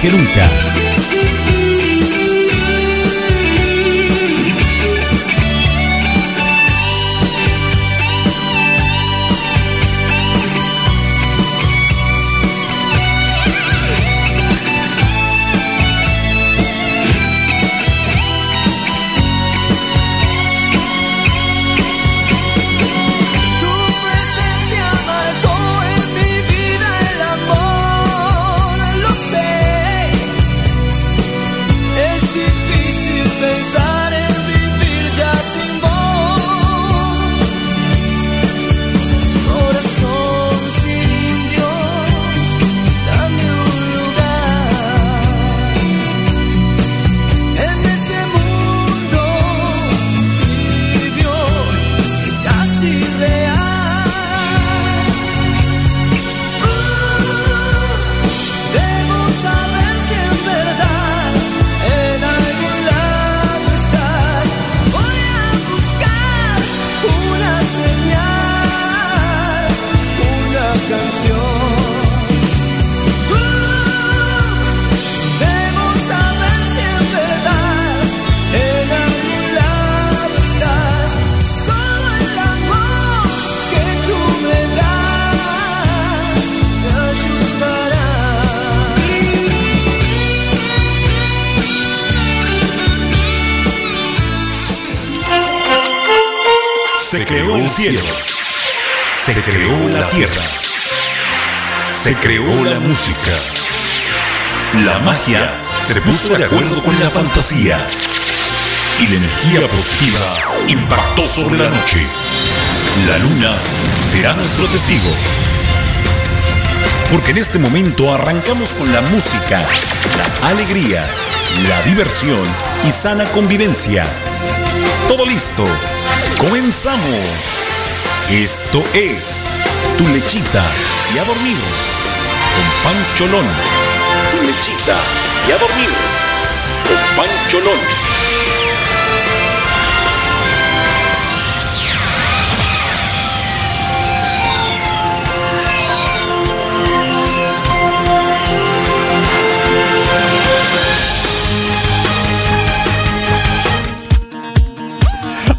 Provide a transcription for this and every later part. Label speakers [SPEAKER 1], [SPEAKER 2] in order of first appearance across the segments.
[SPEAKER 1] que nunca. Se creó la tierra, se creó la música. La magia se puso de acuerdo con la fantasía y la energía positiva impactó sobre la noche. La luna será nuestro testigo. Porque en este momento arrancamos con la música, la alegría, la diversión y sana convivencia. Todo listo. Comenzamos. Esto es Tu Lechita y a dormir con Pancholón. Tu Lechita y a dormir con Pancholón.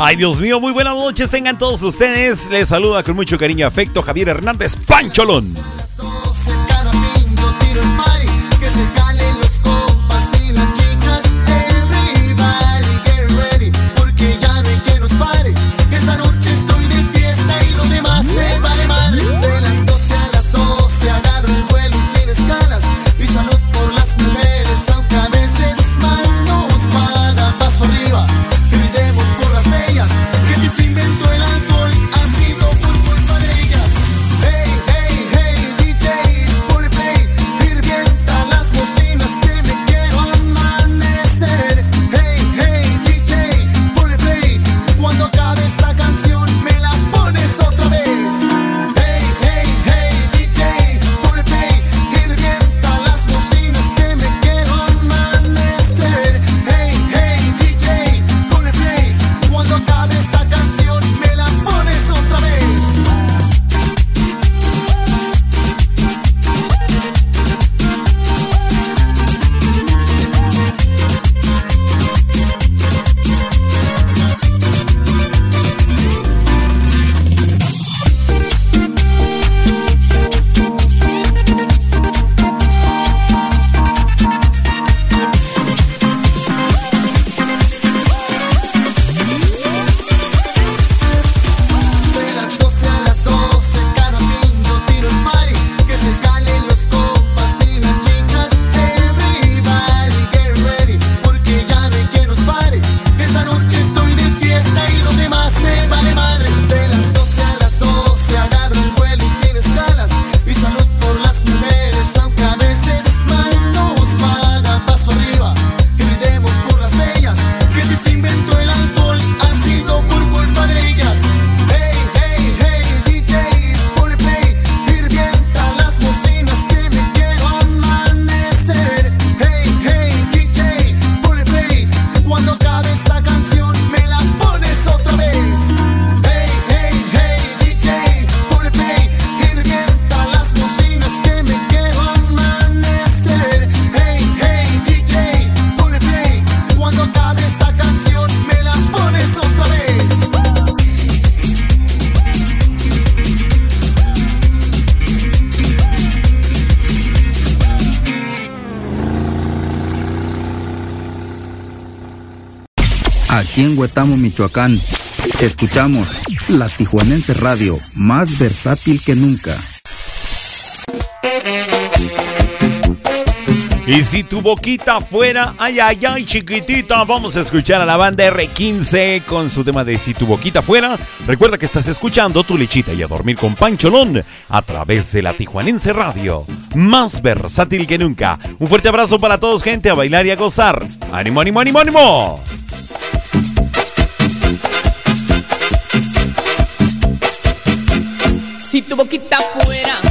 [SPEAKER 1] Ay, Dios mío, muy buenas noches. Tengan todos ustedes. Les saluda con mucho cariño y afecto Javier Hernández Pancholón.
[SPEAKER 2] En Huetamo, Michoacán. Escuchamos la Tijuanense Radio, más versátil que nunca.
[SPEAKER 1] Y si tu boquita fuera, ay, ay, ay, chiquitita, vamos a escuchar a la banda R15 con su tema de Si tu boquita fuera. Recuerda que estás escuchando tu lechita y a dormir con Pancholón a través de la Tijuanense Radio, más versátil que nunca. Un fuerte abrazo para todos, gente, a bailar y a gozar. ¡Ánimo, ánimo, ánimo, ánimo!
[SPEAKER 3] Si tu boquita fuera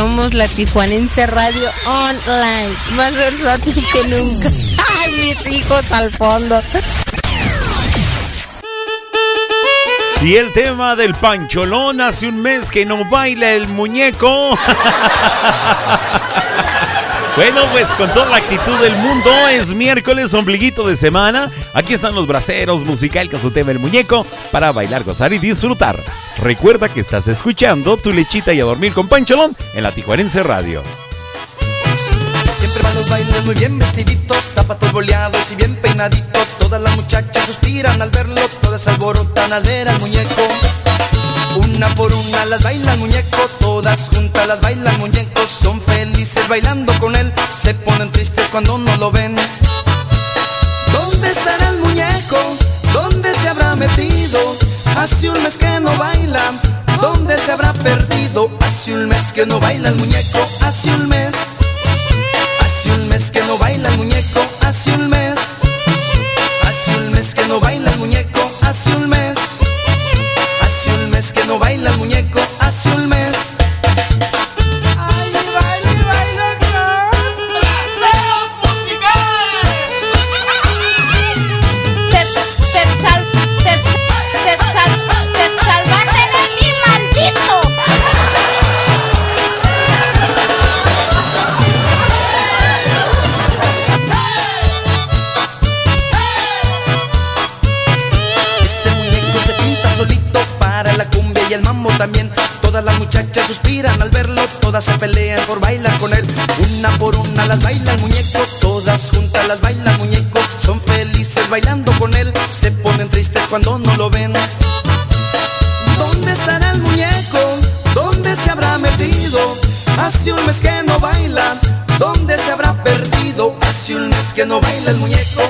[SPEAKER 4] Escuchamos la Tijuanense Radio Online, más versátil que nunca. ¡Ay, mis hijos al fondo!
[SPEAKER 1] Y el tema del pancholón hace un mes que no baila el muñeco. Bueno, pues con toda la actitud del mundo, es miércoles, ombliguito de semana. Aquí están los braceros, musical con su tema El Muñeco, para bailar, gozar y disfrutar. Recuerda que estás escuchando tu lechita y a dormir con Pancholón en la Tijuanense Radio.
[SPEAKER 5] Siempre van los bailes muy bien vestiditos, zapatos boleados y bien peinaditos. Todas las muchachas suspiran al verlo, todas alborotan al ver al muñeco. Una por una las baila el muñeco, todas juntas las baila el muñeco. Son felices bailando con él, se ponen tristes cuando no lo ven. ¿Dónde estará el muñeco? Hace un mes que no baila, ¿dónde se habrá perdido? Hace un mes que no baila el muñeco, hace un mes. Hace un mes que no baila el muñeco, hace un mes. Hace un mes que no baila el muñeco, hace un mes. Hace un mes que no baila el muñeco, hace un mes. Todas se pelean por bailar con él. Una por una las baila el muñeco, todas juntas las baila el muñeco. Son felices bailando con él, se ponen tristes cuando no lo ven. ¿Dónde estará el muñeco? ¿Dónde se habrá metido? Hace un mes que no baila, ¿dónde se habrá perdido? Hace un mes que no baila el muñeco,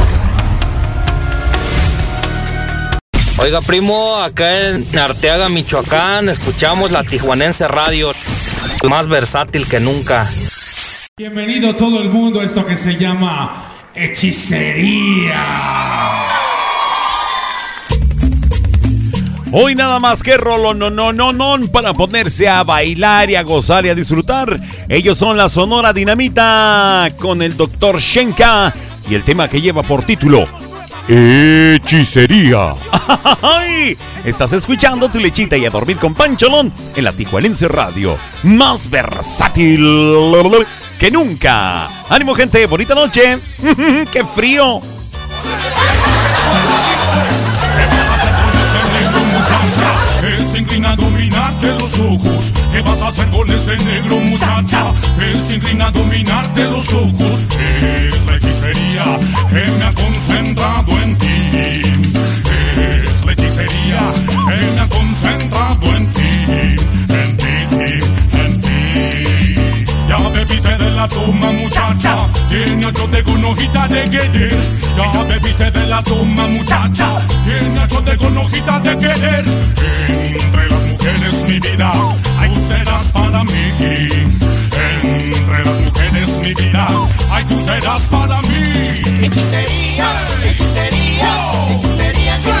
[SPEAKER 6] Oiga, primo, acá en Arteaga, Michoacán, escuchamos la Tijuanense Radio, más versátil que nunca.
[SPEAKER 7] Bienvenido todo el mundo a esto que se llama hechicería.
[SPEAKER 1] Hoy nada más que rolo no no no no para ponerse a bailar y a gozar y a disfrutar. Ellos son la Sonora Dinamita con el Dr. Shenka y el tema que lleva por título Hechicería. Estás escuchando tu lechita y a dormir con Pancholón en la Tijuanense Radio. Más versátil que nunca. Ánimo gente, bonita noche. ¡Qué frío!
[SPEAKER 8] Los ojos. ¿Qué vas a hacer con ese negro muchacha? Él se inclina a dominarte los ojos. Es la hechicería que me ha concentrado en ti. Es la hechicería que me ha concentrado en ti. En ti, en ti. Ya bebiste de la toma, muchacha. Tiene ocho de con hojita de querer. Ya bebiste de la toma, muchacha. Tiene ocho de con hojita de querer. Entre las mujeres, mi vida, ay, tú serás para mí. Entre las mujeres, mi vida, ay, tú serás para mí.
[SPEAKER 9] Hechicería, hechicería, hechicería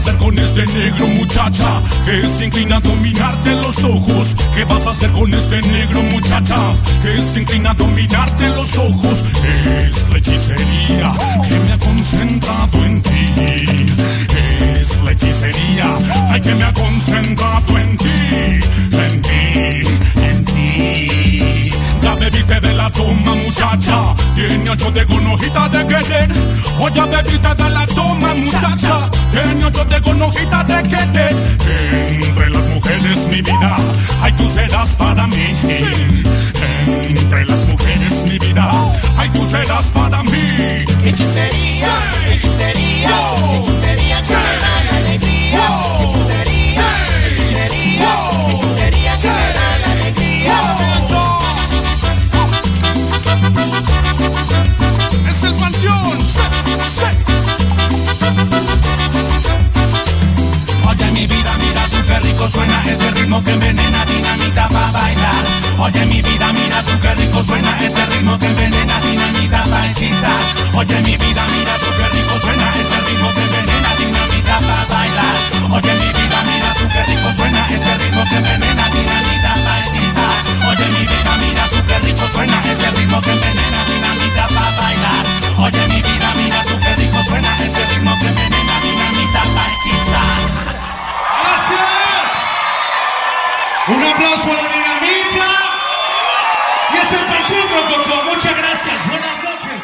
[SPEAKER 8] Hacer con este negro muchacha? Que se inclina a dominarte los ojos. ¿Qué vas a hacer con este negro muchacha? Que se inclina a dominarte los ojos. Es la hechicería que me ha concentrado en ti. Es la hechicería ay, que me ha concentrado en ti. En ti, en ti. Ya bebiste de la toma, muchacha. Tiene ocho de con hojita de querer. O ya bebiste de la toma, muchacha. Tiene ocho de con hojita de querer. Entre las mujeres, mi vida, ay, tú serás para mí. Entre las mujeres, mi vida, ay, tú serás para mí.
[SPEAKER 9] Hechicería, hechicería, hechicería
[SPEAKER 10] rico suena este ritmo que envenena dinamita pa' bailar. Oye mi vida, mira tú qué rico suena este ritmo que envenena dinamita pa' hechizar. Oye mi vida, mira tú qué rico suena este ritmo que envenena dinamita pa' bailar. Oye mi vida, mira tú qué rico suena este ritmo que envenena dinamita pa' hechizar. Oye mi vida, mira tú qué rico suena este ritmo que envenena
[SPEAKER 7] Un aplauso a la dinamita. Y es el Panchón Rococó. Muchas gracias. Buenas noches.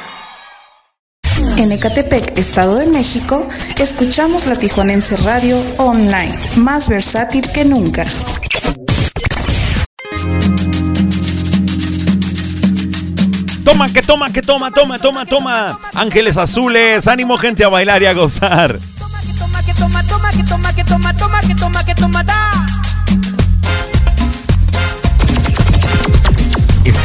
[SPEAKER 11] En Ecatepec, Estado de México, escuchamos la Tijuanense Radio Online, más versátil que nunca.
[SPEAKER 1] Toma, que toma, que toma, toma, toma, toma. Ángeles azules, ánimo gente a bailar y a gozar.
[SPEAKER 9] Toma, que toma, toma, que toma, que toma, toma, que toma, que toma, da.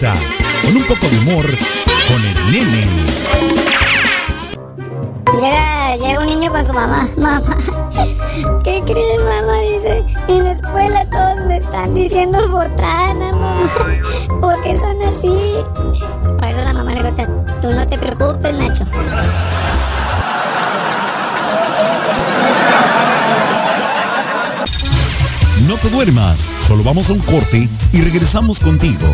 [SPEAKER 1] Con un poco de humor, con el nene.
[SPEAKER 12] Llega, llega un niño con su mamá. Mamá, ¿qué crees, mamá? Dice, en la escuela todos me están diciendo botana, mamá. ¿Por qué son así? Por eso la mamá le contesta, tú no te preocupes, Nacho.
[SPEAKER 1] No te duermas, solo vamos a un corte y regresamos contigo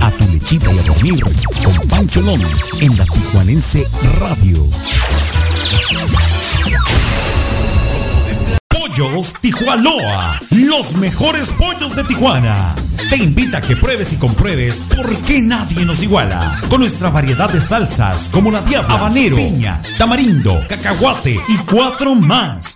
[SPEAKER 1] a tu lechita y a dormir con Pancholón en la Tijuanense Radio. Pollos Tijuanoa, los mejores pollos de Tijuana. Te invita a que pruebes y compruebes por qué nadie nos iguala. Con nuestra variedad de salsas como la diabla, habanero, piña, tamarindo, cacahuate y cuatro más.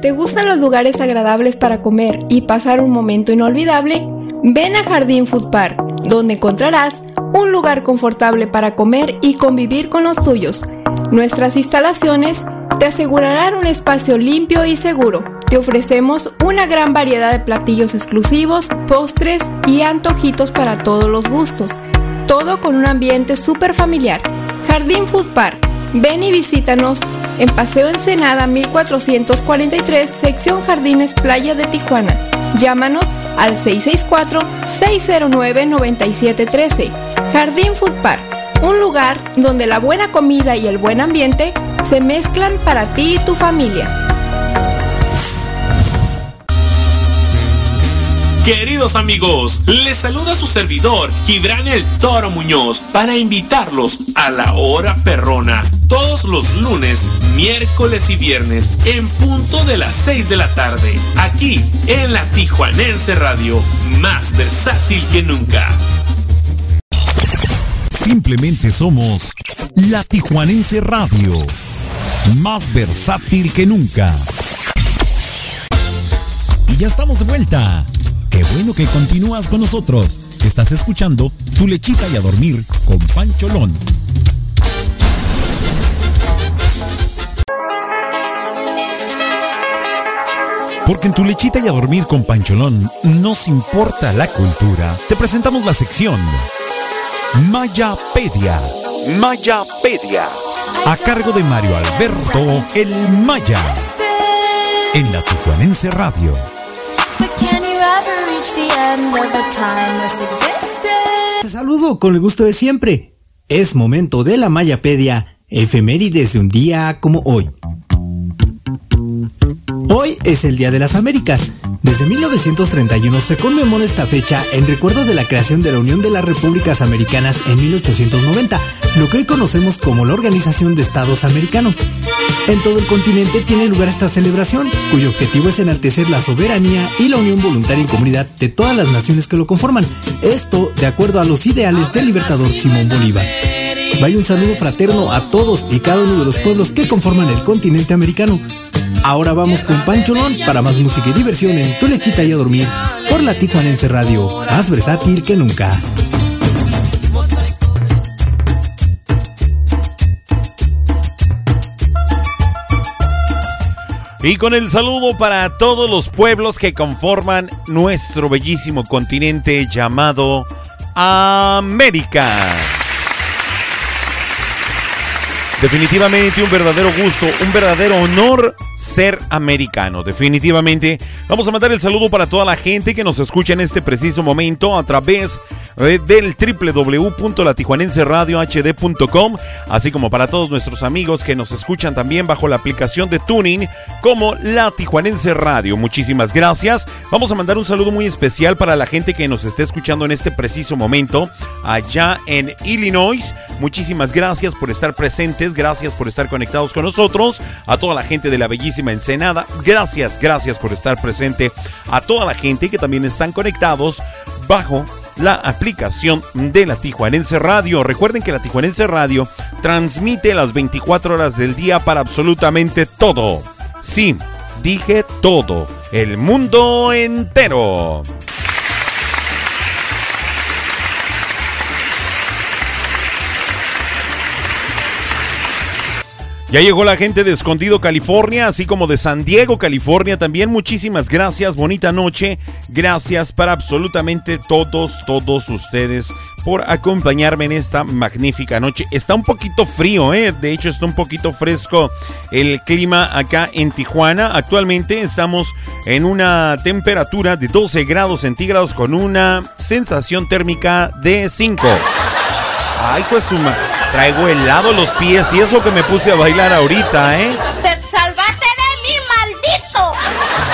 [SPEAKER 13] ¿Te gustan los lugares agradables para comer y pasar un momento inolvidable? Ven a Jardín Food Park, donde encontrarás un lugar confortable para comer y convivir con los tuyos. Nuestras instalaciones te asegurarán un espacio limpio y seguro. Te ofrecemos una gran variedad de platillos exclusivos, postres y antojitos para todos los gustos. Todo con un ambiente súper familiar. Jardín Food Park. Ven y visítanos en Paseo Ensenada 1443, sección Jardines Playa de Tijuana. Llámanos al 664-609-9713. Jardín Food Park, un lugar donde la buena comida y el buen ambiente se mezclan para ti y tu familia.
[SPEAKER 14] Queridos amigos, les saluda su servidor, Gibran el Toro Muñoz, para invitarlos a la hora perrona, todos los lunes, miércoles y viernes, en punto de las 6 de la tarde, aquí en la Tijuanense Radio, más versátil que nunca.
[SPEAKER 1] Simplemente somos la Tijuanense Radio, más versátil que nunca. Y ya estamos de vuelta. Qué bueno que continúas con nosotros. Estás escuchando Tu lechita y a dormir con Pancholón. Porque en Tu lechita y a dormir con Pancholón nos importa la cultura. Te presentamos la sección Mayapedia. Mayapedia. A cargo de Mario Alberto El Maya. En la Tijuanense Radio.
[SPEAKER 15] Te saludo con el gusto de siempre. Es momento de la Mayapedia, efemérides de un día como hoy. Hoy es el Día de las Américas. Desde 1931 se conmemora esta fecha en recuerdo de la creación de la Unión de las Repúblicas Americanas en 1890, lo que hoy conocemos como la Organización de Estados Americanos. En todo el continente tiene lugar esta celebración, cuyo objetivo es enaltecer la soberanía y la unión voluntaria en comunidad de todas las naciones que lo conforman. Esto de acuerdo a los ideales del libertador Simón Bolívar. Vaya un saludo fraterno a todos y cada uno de los pueblos que conforman el continente americano. Ahora vamos con Pancholón para más música y diversión en Tu Lechita y a Dormir por la Tijuanense Radio, más versátil que nunca.
[SPEAKER 16] Y con el saludo para todos los pueblos que conforman nuestro bellísimo continente llamado América. Definitivamente un verdadero gusto, un verdadero honor ser americano. Definitivamente vamos a mandar el saludo para toda la gente que nos escucha en este preciso momento a través del www.latijuanenseradiohd.com, así como para todos nuestros amigos que nos escuchan también bajo la aplicación de Tuning como La Tijuanense Radio. Muchísimas gracias. Vamos a mandar un saludo muy especial para la gente que nos esté escuchando en este preciso momento allá en Illinois. Muchísimas gracias por estar presentes, gracias por estar conectados con nosotros, a toda la gente de la bellísima Ensenada. Gracias, gracias por estar presente a toda la gente que también están conectados bajo
[SPEAKER 1] la aplicación de la Tijuanense Radio. Recuerden que la Tijuanense Radio transmite las 24 horas del día para absolutamente todo. Sí, dije todo, el mundo entero. Ya llegó la gente de Escondido, California, así como de San Diego, California también. Muchísimas gracias, bonita noche. Gracias para absolutamente todos, todos ustedes por acompañarme en esta magnífica noche. Está un poquito frío, ¿eh? De hecho, está un poquito fresco el clima acá en Tijuana. Actualmente estamos en una temperatura de 12 grados centígrados con una sensación térmica de 5. Ay, pues suma. Traigo helado los pies y eso que me puse a bailar ahorita, ¿eh?
[SPEAKER 17] ¡Te salvaste de mí, maldito!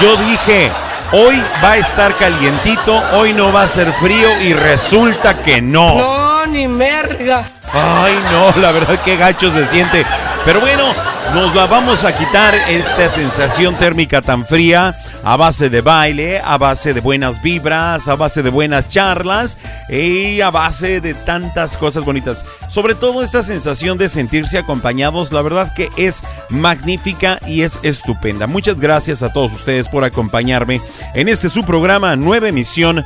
[SPEAKER 1] Yo dije, hoy va a estar calientito, hoy no va a ser frío y resulta que no.
[SPEAKER 18] No, ni merga.
[SPEAKER 1] Ay, no, la verdad que gacho se siente. Pero bueno, nos la vamos a quitar esta sensación térmica tan fría a base de baile, a base de buenas vibras, a base de buenas charlas y a base de tantas cosas bonitas. Sobre todo esta sensación de sentirse acompañados, la verdad que es magnífica y es estupenda. Muchas gracias a todos ustedes por acompañarme en este su programa, nueva emisión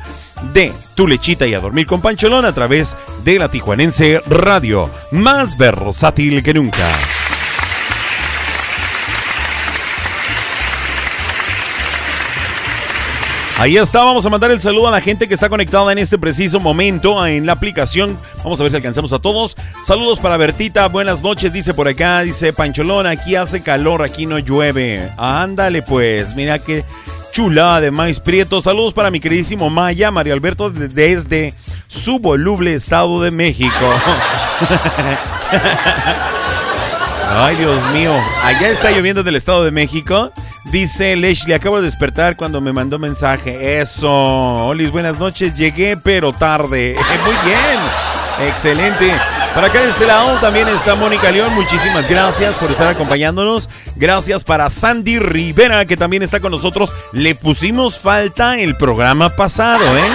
[SPEAKER 1] de Tu Lechita y a Dormir con Pancholón a través de la Tijuanense Radio, más versátil que nunca. Ahí está, vamos a mandar el saludo a la gente que está conectada en este preciso momento en la aplicación. Vamos a ver si alcanzamos a todos. Saludos para Bertita, buenas noches, dice por acá, dice Pancholón, aquí hace calor, aquí no llueve. Ándale pues, mira qué chula de maíz prieto. Saludos para mi queridísimo Maya, Mario Alberto, desde su voluble Estado de México. Ay, Dios mío, allá está lloviendo del Estado de México. Dice Leslie, acabo de despertar cuando me mandó mensaje. Eso. Olis, buenas noches. Llegué, pero tarde. Muy bien. Excelente. Para acá de este lado también está Mónica León. Muchísimas gracias por estar acompañándonos. Gracias para Sandy Rivera, que también está con nosotros. Le pusimos falta el programa pasado, ¿eh?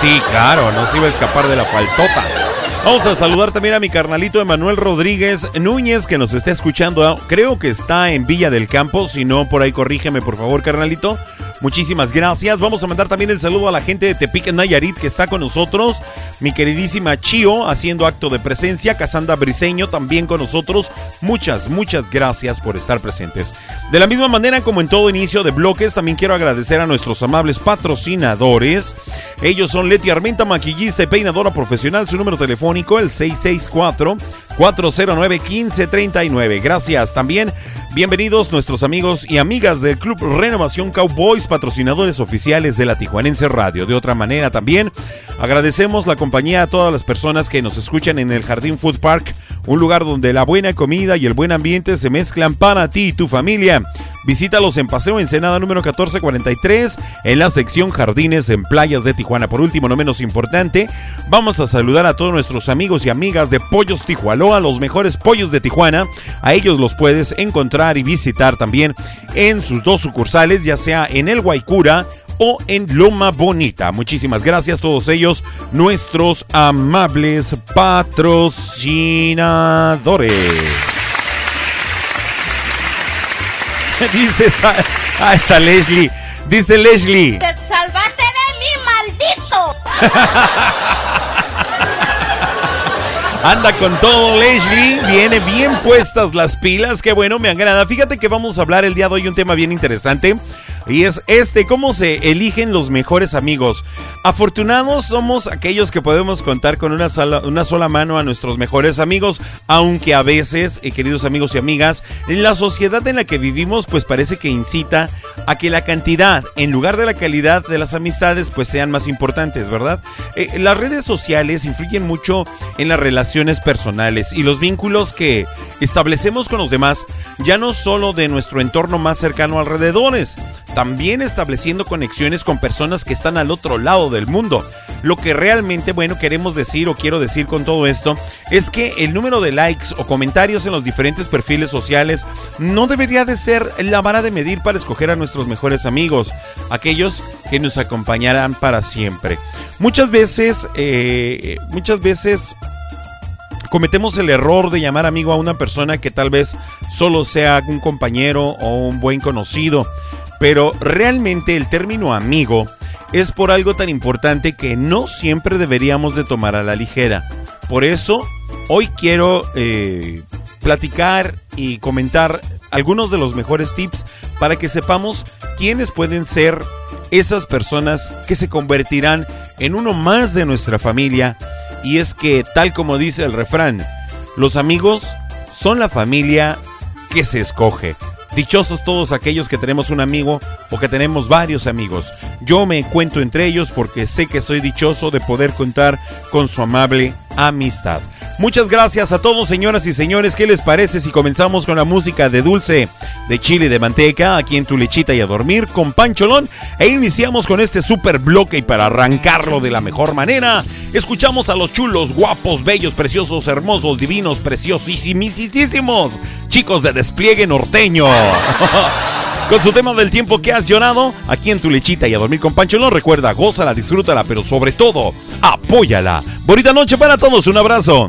[SPEAKER 1] Sí, claro, no se iba a escapar de la faltota. Vamos a saludar también a mi carnalito Emanuel Rodríguez Núñez que nos está escuchando. Creo que está en Villa del Campo. Si no, por ahí corrígeme, por favor, carnalito. Muchísimas gracias. Vamos a mandar también el saludo a la gente de Tepic Nayarit que está con nosotros. Mi queridísima Chio haciendo acto de presencia. Casanda Briseño también con nosotros. Muchas, muchas gracias por estar presentes. De la misma manera como en todo inicio de bloques, también quiero agradecer a nuestros amables patrocinadores. Ellos son Leti Armenta, maquillista y peinadora profesional. Su número telefónico, el 664 409 1539. Gracias. También bienvenidos nuestros amigos y amigas del Club Renovación Cowboys, patrocinadores oficiales de la Tijuanense Radio. De otra manera también agradecemos la compañía a todas las personas que nos escuchan en el Jardín Food Park, un lugar donde la buena comida y el buen ambiente se mezclan para ti y tu familia. Visítalos en Paseo Ensenada número 1443 en la sección Jardines en Playas de Tijuana. Por último, no menos importante, vamos a saludar a todos nuestros amigos y amigas de Pollos Tijualoa, los mejores pollos de Tijuana. A ellos los puedes encontrar y visitar también en sus dos sucursales, ya sea en el Guaycura o en Loma Bonita. Muchísimas gracias a todos ellos, nuestros amables patrocinadores. Dice, ah, está Leslie. Dice Leslie.
[SPEAKER 17] ¡Te salvaste de mí, maldito!
[SPEAKER 1] Anda con todo Leslie, viene bien puestas las pilas, qué bueno, me agrada. Fíjate que vamos a hablar el día de hoy un tema bien interesante. Y es este, cómo se eligen los mejores amigos. Afortunados somos aquellos que podemos contar con una sola, una sola mano a nuestros mejores amigos, aunque a veces, eh, queridos amigos y amigas, la sociedad en la que vivimos pues parece que incita a que la cantidad en lugar de la calidad de las amistades pues sean más importantes, ¿verdad? Eh, las redes sociales influyen mucho en las relaciones personales y los vínculos que establecemos con los demás, ya no solo de nuestro entorno más cercano alrededores, también estableciendo conexiones con personas que están al otro lado del mundo. Lo que realmente, bueno, queremos decir o quiero decir con todo esto es que el número de likes o comentarios en los diferentes perfiles sociales no debería de ser la vara de medir para escoger a nuestros mejores amigos, aquellos que nos acompañarán para siempre. Muchas veces, eh, muchas veces cometemos el error de llamar amigo a una persona que tal vez solo sea un compañero o un buen conocido. Pero realmente el término amigo es por algo tan importante que no siempre deberíamos de tomar a la ligera. Por eso, hoy quiero eh, platicar y comentar algunos de los mejores tips para que sepamos quiénes pueden ser esas personas que se convertirán en uno más de nuestra familia. Y es que, tal como dice el refrán, los amigos son la familia que se escoge. Dichosos todos aquellos que tenemos un amigo o que tenemos varios amigos. Yo me cuento entre ellos porque sé que soy dichoso de poder contar con su amable amistad. Muchas gracias a todos, señoras y señores. ¿Qué les parece si comenzamos con la música de dulce de chile de manteca aquí en tu lechita y a dormir con Pancholón? E iniciamos con este super bloque y para arrancarlo de la mejor manera, escuchamos a los chulos, guapos, bellos, preciosos, hermosos, divinos, preciosísimos, chicos de despliegue norteño. Con su tema del tiempo que has llorado, aquí en tu lechita y a dormir con Pancholón, recuerda, gózala, disfrútala, pero sobre todo, apóyala. Bonita noche para todos, un abrazo.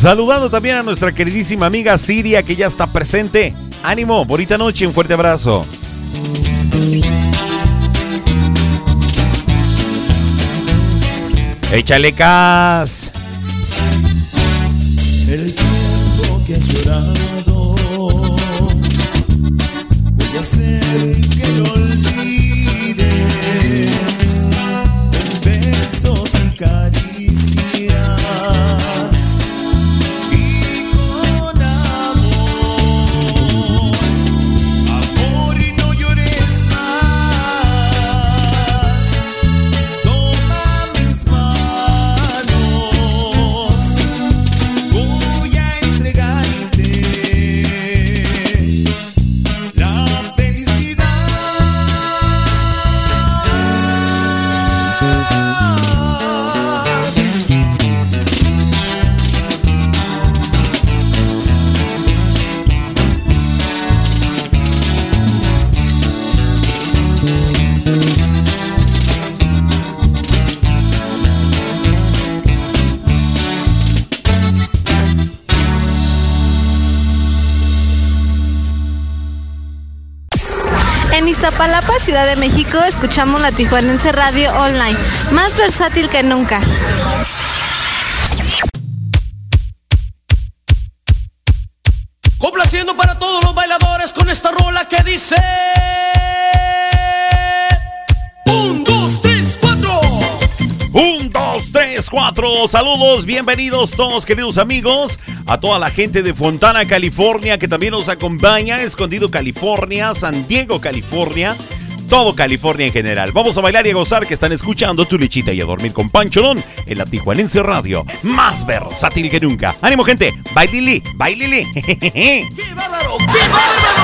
[SPEAKER 1] Saludando también a nuestra queridísima amiga Siria que ya está presente. Ánimo, bonita noche, un fuerte abrazo. Échale cas.
[SPEAKER 19] El tiempo que has llorado, voy a hacer que no
[SPEAKER 4] Ciudad de México, escuchamos la Tijuanense Radio Online, más versátil que nunca.
[SPEAKER 18] Complaciendo para todos los bailadores con esta rola que dice. Un, dos, tres, cuatro.
[SPEAKER 1] Un, dos, tres, cuatro. Saludos, bienvenidos todos queridos amigos. A toda la gente de Fontana, California, que también nos acompaña. Escondido, California. San Diego, California. Todo California en general. Vamos a bailar y a gozar que están escuchando tu lechita y a dormir con Pancholón en la Tijuanense Radio. Más versátil que nunca. Ánimo, gente. Bailili, bailili.
[SPEAKER 18] ¡Qué bárbaro! ¡Qué bárbaro!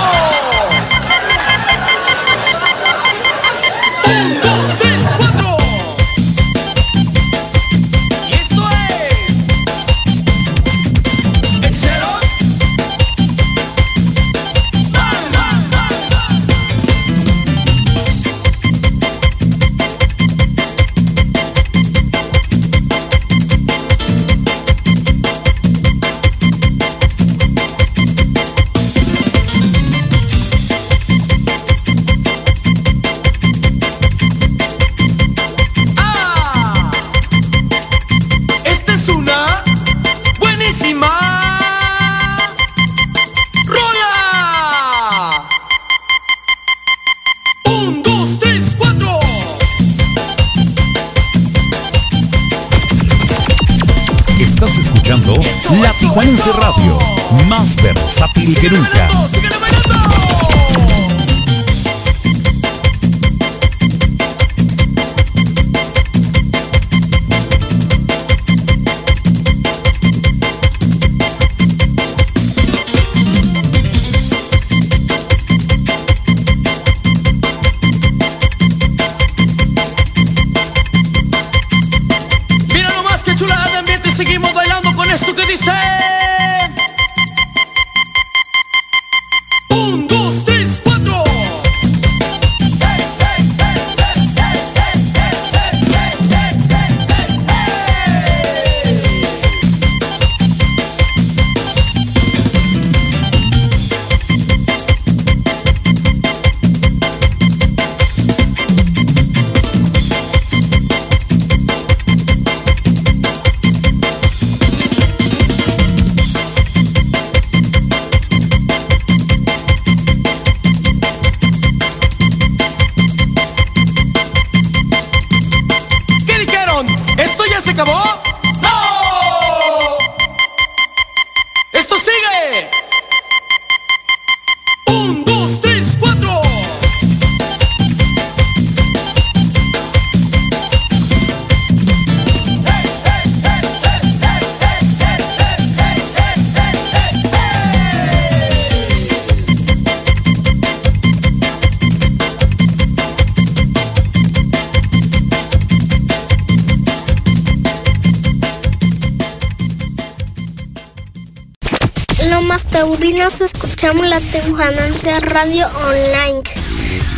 [SPEAKER 20] las taurinas escuchamos la Teujanancia Radio Online,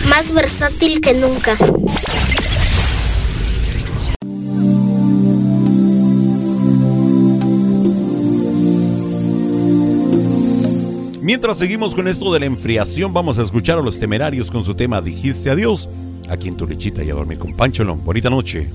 [SPEAKER 20] más versátil que nunca.
[SPEAKER 21] Mientras seguimos con esto de la enfriación, vamos a escuchar a los temerarios con su tema Dijiste adiós, aquí en tu lechita y a dormir con Pancholón. Bonita noche.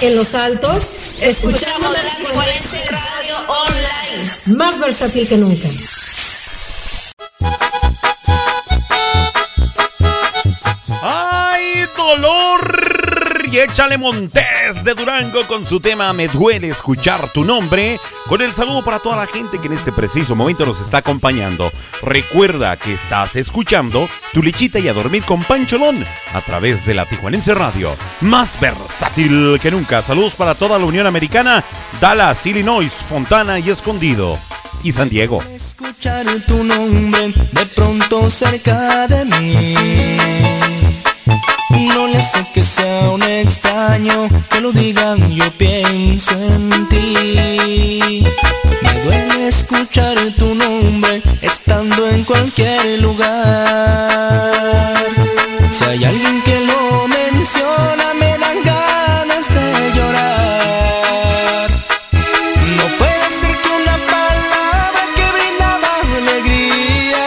[SPEAKER 22] En
[SPEAKER 23] los altos, escuchamos la Radio Online. Más versátil que nunca.
[SPEAKER 1] Échale Montés de Durango con su tema Me duele escuchar tu nombre. Con el saludo para toda la gente que en este preciso momento nos está acompañando. Recuerda que estás escuchando Tu Lechita y a Dormir con Pancholón a través de la Tijuanense Radio. Más versátil que nunca. Saludos para toda la Unión Americana, Dallas, Illinois, Fontana y Escondido. Y San Diego.
[SPEAKER 24] escuchar tu nombre de pronto cerca de mí. No le sé que sea un extraño que lo digan, yo pienso en ti. Me duele escuchar tu nombre estando en cualquier lugar. Si hay alguien que lo menciona, me dan ganas de llorar. No puede ser que una palabra que brindaba alegría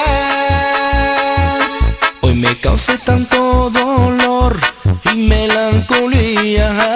[SPEAKER 24] hoy me cause tanto dolor melancolía.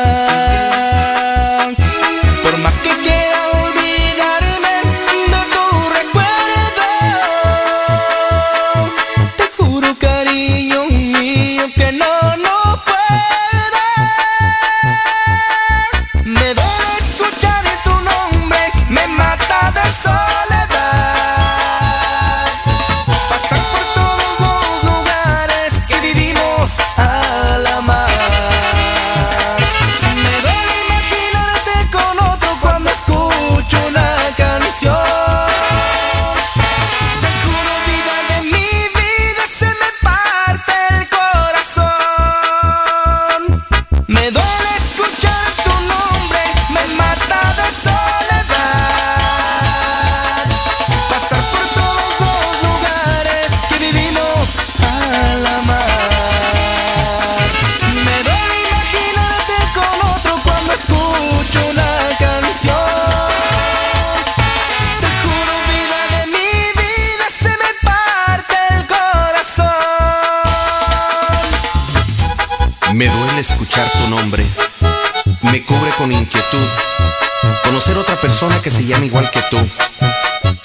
[SPEAKER 5] Igual que tú.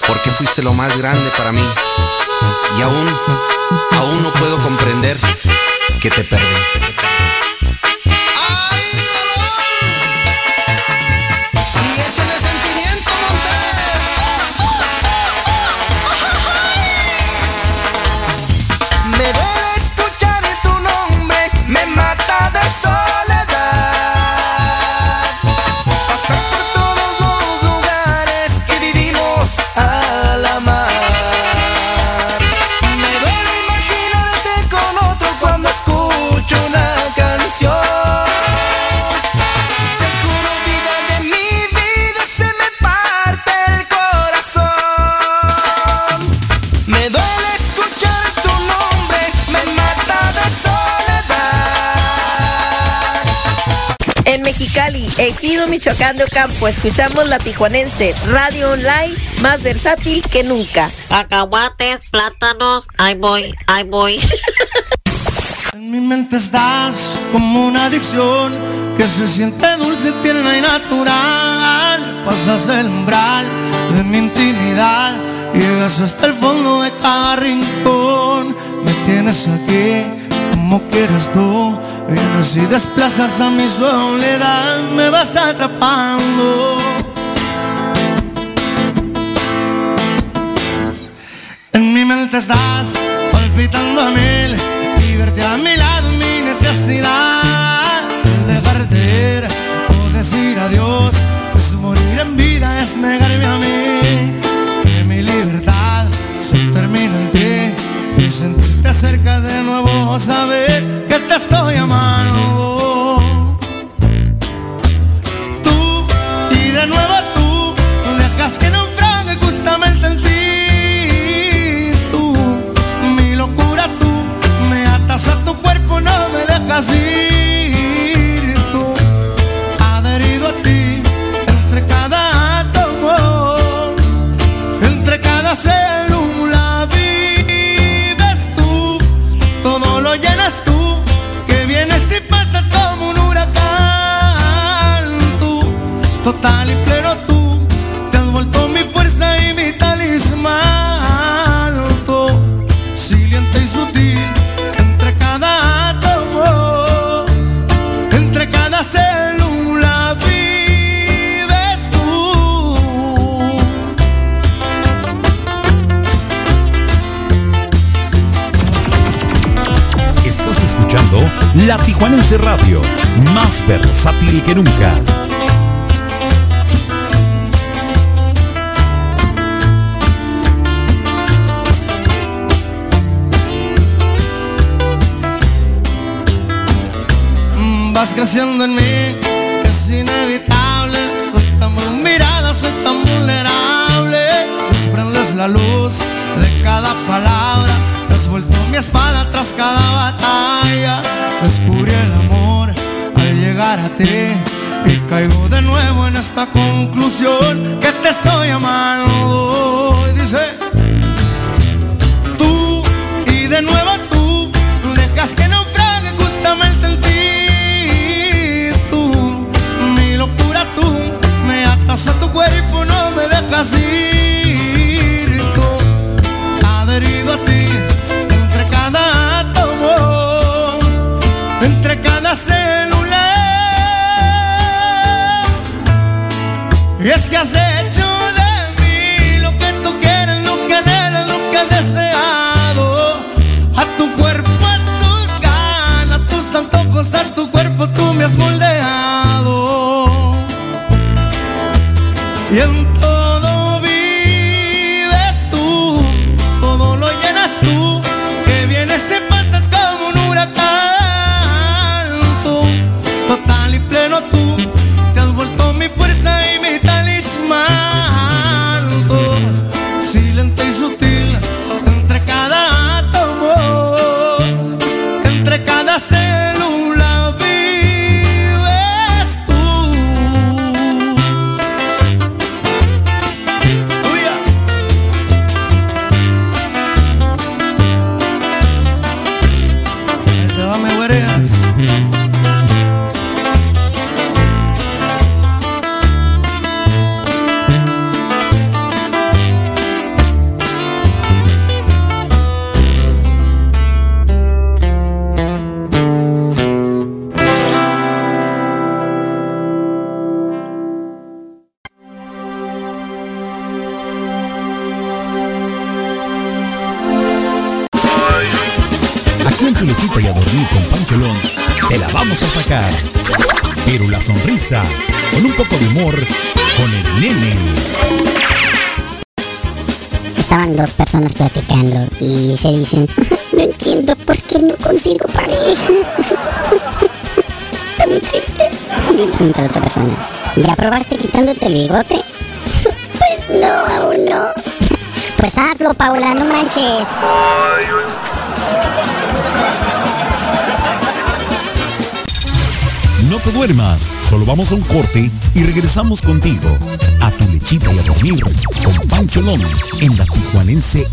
[SPEAKER 5] Porque fuiste lo más grande para mí. Y aún, aún no puedo comprender que te perdí.
[SPEAKER 25] Ocampo, escuchamos la Tijuanense, radio online más versátil que nunca.
[SPEAKER 26] Cacahuates, plátanos, ahí voy, ahí voy.
[SPEAKER 24] En mi mente estás como una adicción que se siente dulce, tierna y natural. Pasas el umbral de mi intimidad, llegas hasta el fondo de cada rincón. Me tienes aquí como quieres tú, vienes y desplazas a mi soledad, me vas atrapando. En mi mente estás palpitando a mil y a mi lado mi necesidad. Dejarte ir o decir adiós es morir en vida, es negarme a mí. En
[SPEAKER 1] la Tijuanense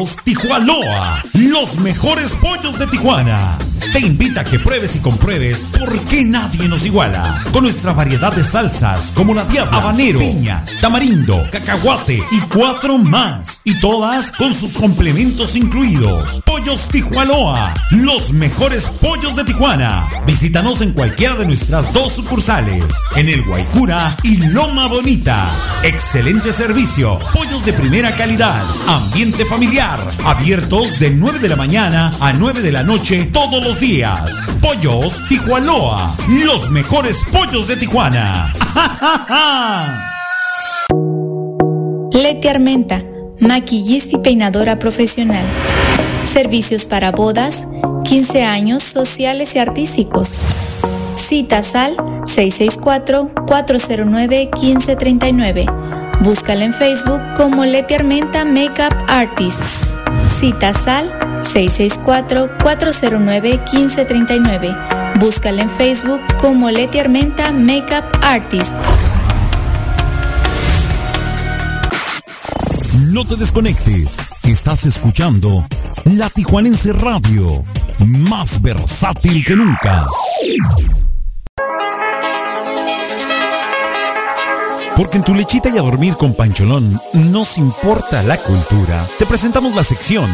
[SPEAKER 1] Pollos Tijuana, los mejores pollos de Tijuana. Te invita a que pruebes y compruebes por qué nadie nos iguala. Con nuestra variedad de salsas como la diabla, habanero, piña, tamarindo, cacahuate y cuatro más. Y todas con sus complementos incluidos. Pollos Tijuana, los mejores pollos de Tijuana. Visítanos en cualquiera de nuestras dos sucursales, en el Guaycura y Loma Bonita. Excelente servicio, pollos de primera calidad, ambiente familiar Abiertos de 9 de la mañana a 9 de la noche todos los días. Pollos Tijuanoa. Los mejores pollos de Tijuana.
[SPEAKER 27] Leti Armenta, maquillista y peinadora profesional. Servicios para bodas, 15 años sociales y artísticos. Citas al 664-409-1539 Búscala en Facebook como Leti Armenta Makeup Artist. Cita Sal 664-409-1539. Búscala en Facebook como Leti Armenta Makeup Artist.
[SPEAKER 24] No te desconectes, estás escuchando La Tijuanense Radio, más versátil que nunca. Porque en tu lechita y a dormir con Pancholón nos importa la cultura. Te presentamos la sección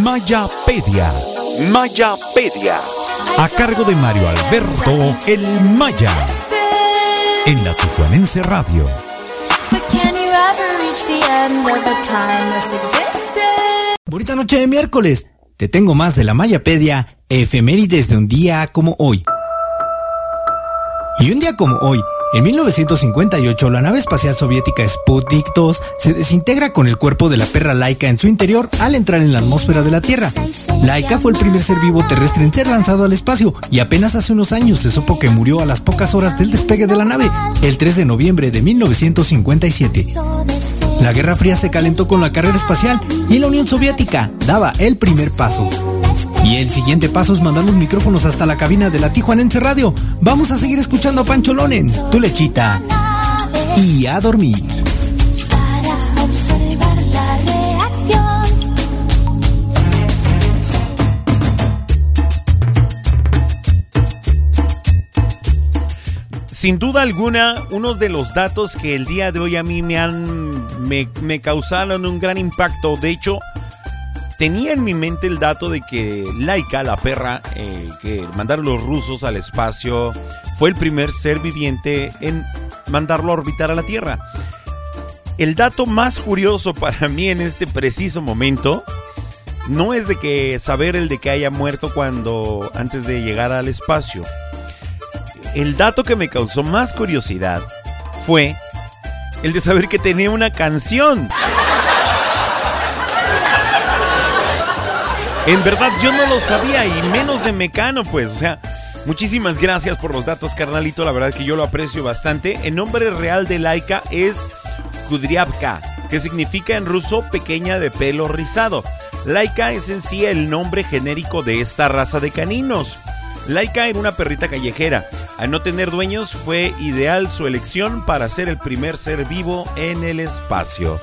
[SPEAKER 24] Mayapedia. Mayapedia. A cargo de Mario Alberto El Maya. En la Tijuanense Radio.
[SPEAKER 15] Bonita noche de miércoles. Te tengo más de la Mayapedia, efemérides de un día como hoy. Y un día como hoy, en 1958, la nave espacial soviética Sputnik 2 se desintegra con el cuerpo de la perra Laika en su interior al entrar en la atmósfera de la Tierra. Laika fue el primer ser vivo terrestre en ser lanzado al espacio y apenas hace unos años se supo que murió a las pocas horas del despegue de la nave, el 3 de noviembre de 1957. La Guerra Fría se calentó con la carrera espacial y la Unión Soviética daba el primer paso. Y el siguiente paso es mandar los micrófonos hasta la cabina de la Tijuanense Radio. Vamos a seguir escuchando a Pancho Lonen, tu lechita. Y a dormir.
[SPEAKER 1] Sin duda alguna, uno de los datos que el día de hoy a mí me han me, me causaron un gran impacto. De hecho, tenía en mi mente el dato de que Laika, la perra eh, que mandaron los rusos al espacio, fue el primer ser viviente en mandarlo a orbitar a la Tierra. El dato más curioso para mí en este preciso momento no es de que saber el de que haya muerto cuando antes de llegar al espacio. El dato que me causó más curiosidad fue el de saber que tenía una canción. En verdad yo no lo sabía y menos de Mecano, pues, o sea, muchísimas gracias por los datos, carnalito, la verdad que yo lo aprecio bastante. El nombre real de Laika es Kudryavka, que significa en ruso pequeña de pelo rizado. Laika es en sí el nombre genérico de esta raza de caninos. Laika era una perrita callejera. Al no tener dueños fue ideal su elección para ser el primer ser vivo en el espacio.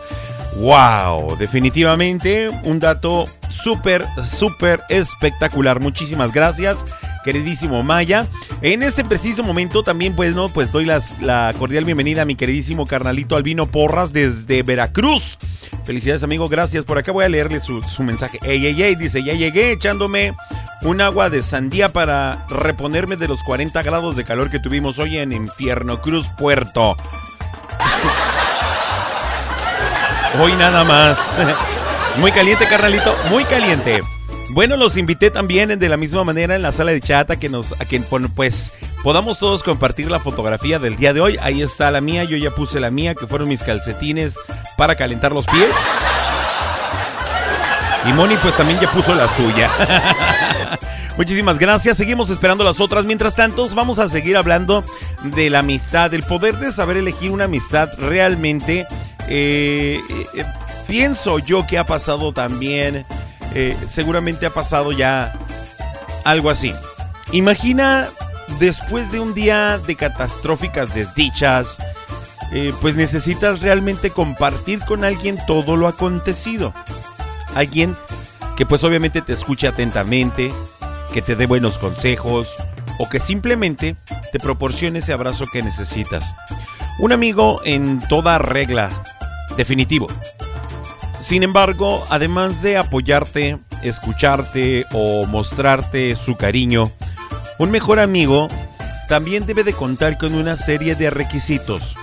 [SPEAKER 1] ¡Wow! Definitivamente un dato súper, súper espectacular. Muchísimas gracias, queridísimo Maya. En este preciso momento también, pues, ¿no? Pues doy la cordial bienvenida a mi queridísimo carnalito Albino Porras desde Veracruz. Felicidades, amigo. Gracias. Por acá voy a leerle su, su mensaje. Ey, ey, ey, dice, ya llegué echándome un agua de sandía para reponerme de los 40 grados de calor que tuvimos hoy en Infierno Cruz Puerto. Hoy nada más. Muy caliente, carnalito, muy caliente. Bueno, los invité también de la misma manera en la sala de chat a que nos, a que pues podamos todos compartir la fotografía del día de hoy. Ahí está la mía, yo ya puse la mía, que fueron mis calcetines para calentar los pies. Y Moni pues también ya puso la suya. Muchísimas gracias. Seguimos esperando las otras. Mientras tanto, vamos a seguir hablando de la amistad, del poder de saber elegir una amistad realmente. Eh, eh, pienso yo que ha pasado también, eh, seguramente ha pasado ya algo así. Imagina después de un día de catastróficas desdichas, pues necesitas realmente compartir con alguien todo lo acontecido. Alguien que pues obviamente te escuche atentamente, que te dé buenos consejos o que simplemente te proporcione ese abrazo que necesitas. Un amigo en toda regla, definitivo. Sin embargo, además de apoyarte, escucharte o mostrarte su cariño, un mejor amigo también debe de contar con una serie de requisitos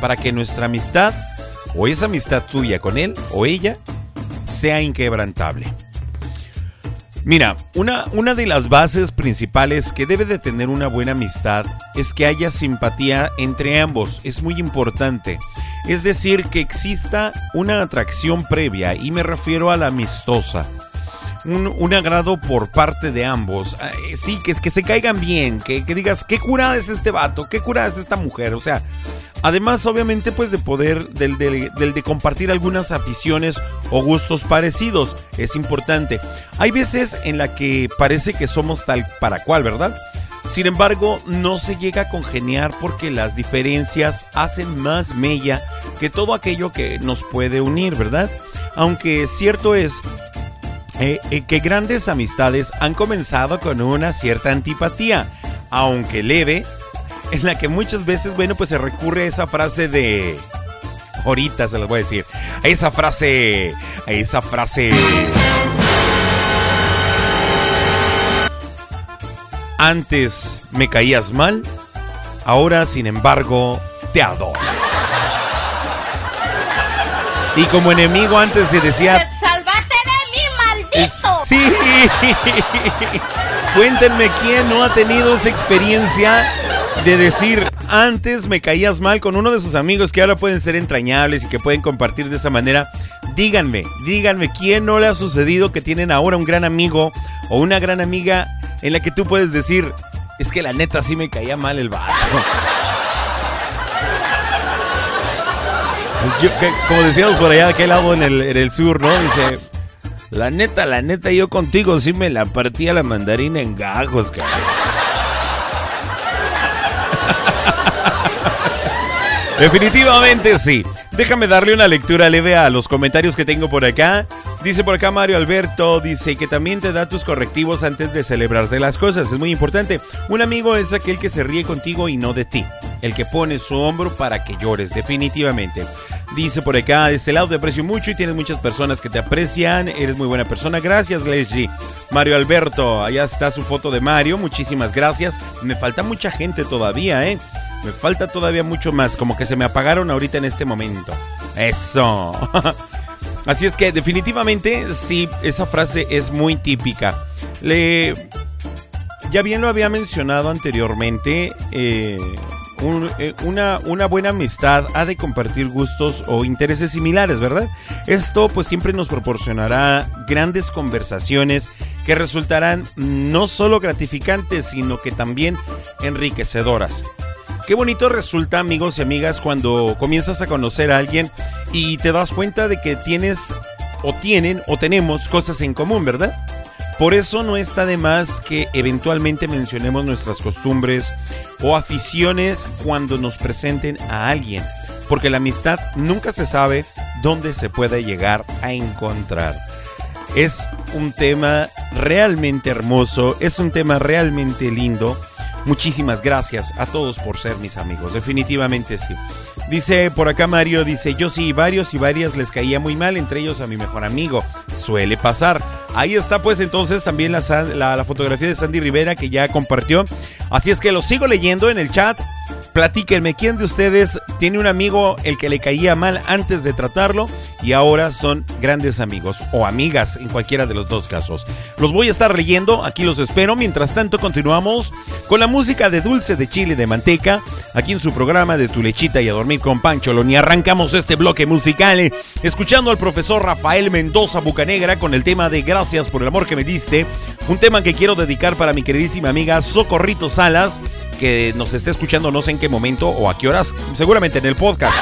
[SPEAKER 1] para que nuestra amistad o esa amistad tuya con él o ella sea inquebrantable. Mira, una, una de las bases principales que debe de tener una buena amistad es que haya simpatía entre ambos. Es muy importante. Es decir, que exista una atracción previa y me refiero a la amistosa. Un, agrado por parte de ambos. Sí, que, que se caigan bien, que, que, digas, qué curada es este vato, qué curada es esta mujer. O sea, Además, obviamente, pues de poder, del, del- del de compartir algunas aficiones o gustos parecidos. Es importante. Hay veces en la que parece que somos tal para cual, ¿verdad? Sin embargo, no se llega a congeniar porque las diferencias hacen más mella que todo aquello que nos puede unir, ¿verdad? Aunque cierto es eh, eh, que grandes amistades han comenzado con una cierta antipatía, aunque leve, en la que muchas veces, bueno, pues se recurre a esa frase de... Ahorita se las voy a decir. A esa frase... A esa frase... Antes me caías mal, ahora sin embargo te adoro. Y como enemigo antes se decía
[SPEAKER 17] ¡Salvaste de mí, maldito!
[SPEAKER 1] Sí. Cuéntenme quién no ha tenido esa experiencia de decir antes me caías mal con uno de sus amigos que ahora pueden ser entrañables y que pueden compartir de esa manera. Díganme, díganme quién no le ha sucedido que tienen ahora un gran amigo o una gran amiga en la que tú puedes decir es que la neta sí me caía mal el que- como decíamos por allá de aquel lado en el, en el sur, ¿no? Dice, la neta, la neta, yo contigo sí me la partía la mandarina en gajos, cabrón. Definitivamente sí. Déjame darle una lectura leve a los comentarios que tengo por acá. Dice por acá Mario Alberto, dice que también te da tus correctivos antes de celebrarte las cosas. Es muy importante. Un amigo es aquel que se ríe contigo y no de ti. El que pone su hombro para que llores, definitivamente. Dice por acá, de este lado te aprecio mucho y tienes muchas personas que te aprecian. Eres muy buena persona. Gracias, Leslie. Mario Alberto, allá está su foto de Mario. Muchísimas gracias. Me falta mucha gente todavía, ¿eh? Me falta todavía mucho más, como que se me apagaron ahorita en este momento. Eso. Así es que definitivamente sí, esa frase es muy típica. Le... Ya bien lo había mencionado anteriormente, eh, eh, una, una buena amistad ha de compartir gustos o intereses similares, ¿verdad? Esto pues siempre nos proporcionará grandes conversaciones que resultarán no solo gratificantes, sino que también enriquecedoras. Qué bonito resulta, amigos y amigas, cuando comienzas a conocer a alguien y te das cuenta de que tienes o tienen o tenemos cosas en común, ¿verdad? Por eso no está de más que eventualmente mencionemos nuestras costumbres o aficiones cuando nos presenten a alguien, porque la amistad nunca se sabe dónde se puede llegar a encontrar. Es un tema realmente hermoso, es un tema realmente lindo. Muchísimas gracias a todos por ser mis amigos, definitivamente sí. Dice por acá Mario, dice, yo sí, varios y varias les caía muy mal, entre ellos a mi mejor amigo. Suele pasar. Ahí está pues entonces también la, fotografía de Sandy Rivera que ya compartió. Así es que lo sigo leyendo en el chat. Platíquenme, ¿quién de ustedes tiene un amigo el que le caía mal antes de tratarlo y ahora son grandes amigos o amigas en cualquiera de los dos casos? Los voy a estar leyendo, aquí los espero. Mientras tanto, continuamos con la música de Dulce de Chile de Manteca, aquí en su programa de Tu Lechita y a Dormir con Pancho. Y arrancamos este bloque musical eh, escuchando al profesor Rafael Mendoza Bucanegra con el tema de Gracias por el amor que me diste. Un tema que quiero dedicar para mi queridísima amiga Socorrito Salas, que nos está escuchando no sé en qué momento o a qué horas, seguramente en el podcast.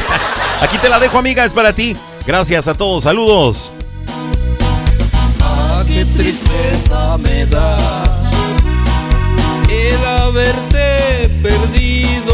[SPEAKER 1] Aquí te la dejo, amiga, es para ti. Gracias a todos, saludos.
[SPEAKER 28] Ah, qué tristeza me da el haberte perdido.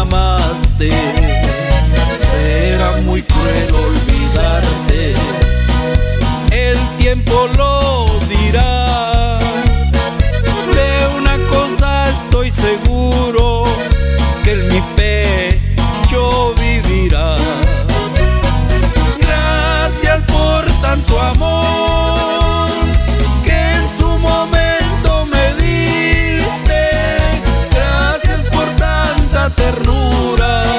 [SPEAKER 28] amaste. Será muy cruel olvidarte, el tiempo lo dirá. De una cosa estoy seguro, que en mi pecho vivirá. Ternura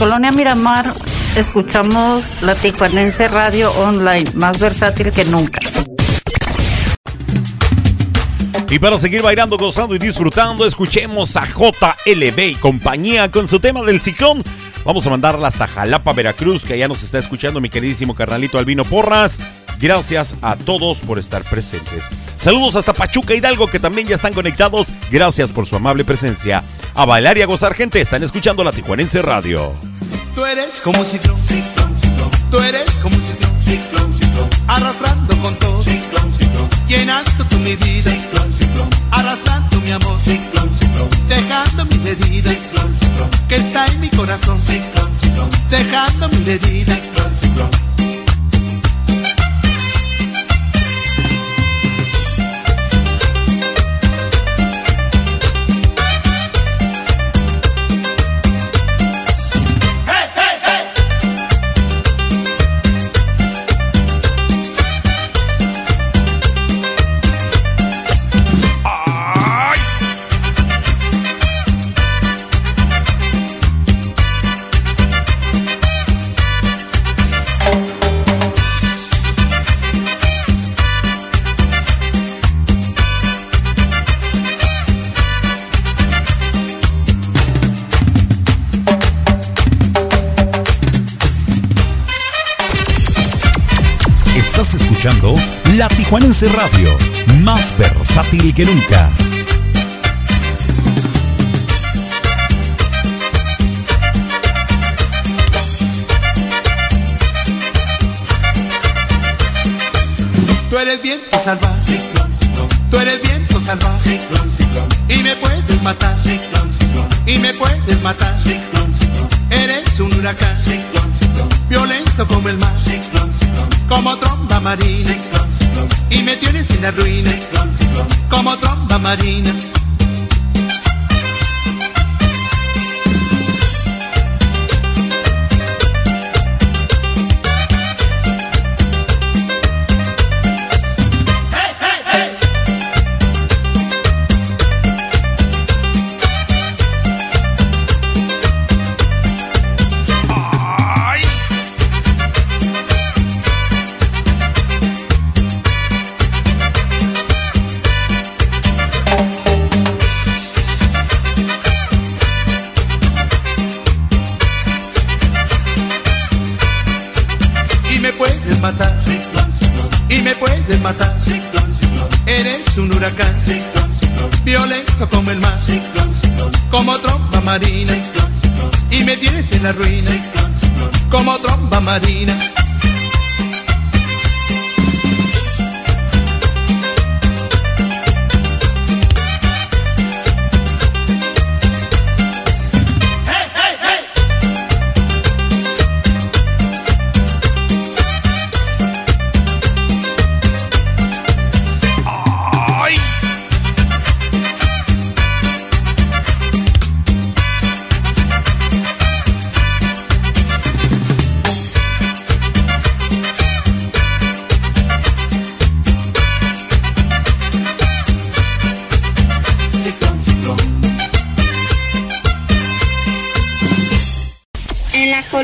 [SPEAKER 29] colonia Miramar escuchamos la Tijuanense Radio Online, más versátil que nunca.
[SPEAKER 1] Y para seguir bailando, gozando y disfrutando, escuchemos a JLB y compañía con su tema del ciclón. Vamos a mandarla hasta Jalapa, Veracruz, que ya nos está escuchando mi queridísimo carnalito Albino Porras. Gracias a todos por estar presentes. Saludos hasta Pachuca Hidalgo, que también ya están conectados. Gracias por su amable presencia. A bailar y a gozar, gente. Están escuchando la Tijuanense Radio.
[SPEAKER 30] Tú eres como un ciclón, ciclón, ciclón. Tú eres como un ciclón, ciclón, ciclón. Arrastrando con todo, ciclón, ciclón. Llenando tu mi vida, ciclón, ciclón. Arrastrando mi amor, ciclón, ciclón. Dejando mi herida, ciclón, ciclón. Que está en mi corazón, ciclón, ciclón. Dejando mi herida,
[SPEAKER 31] Radio, más versátil que nunca.
[SPEAKER 30] Tú eres viento salvaje, tú eres viento salvaje, y me puedes matar, y me puedes matar. Eres un huracán, violento como el mar, como tromba marina, y me tienes en la ruina, como tromba marina. Como tromba marina.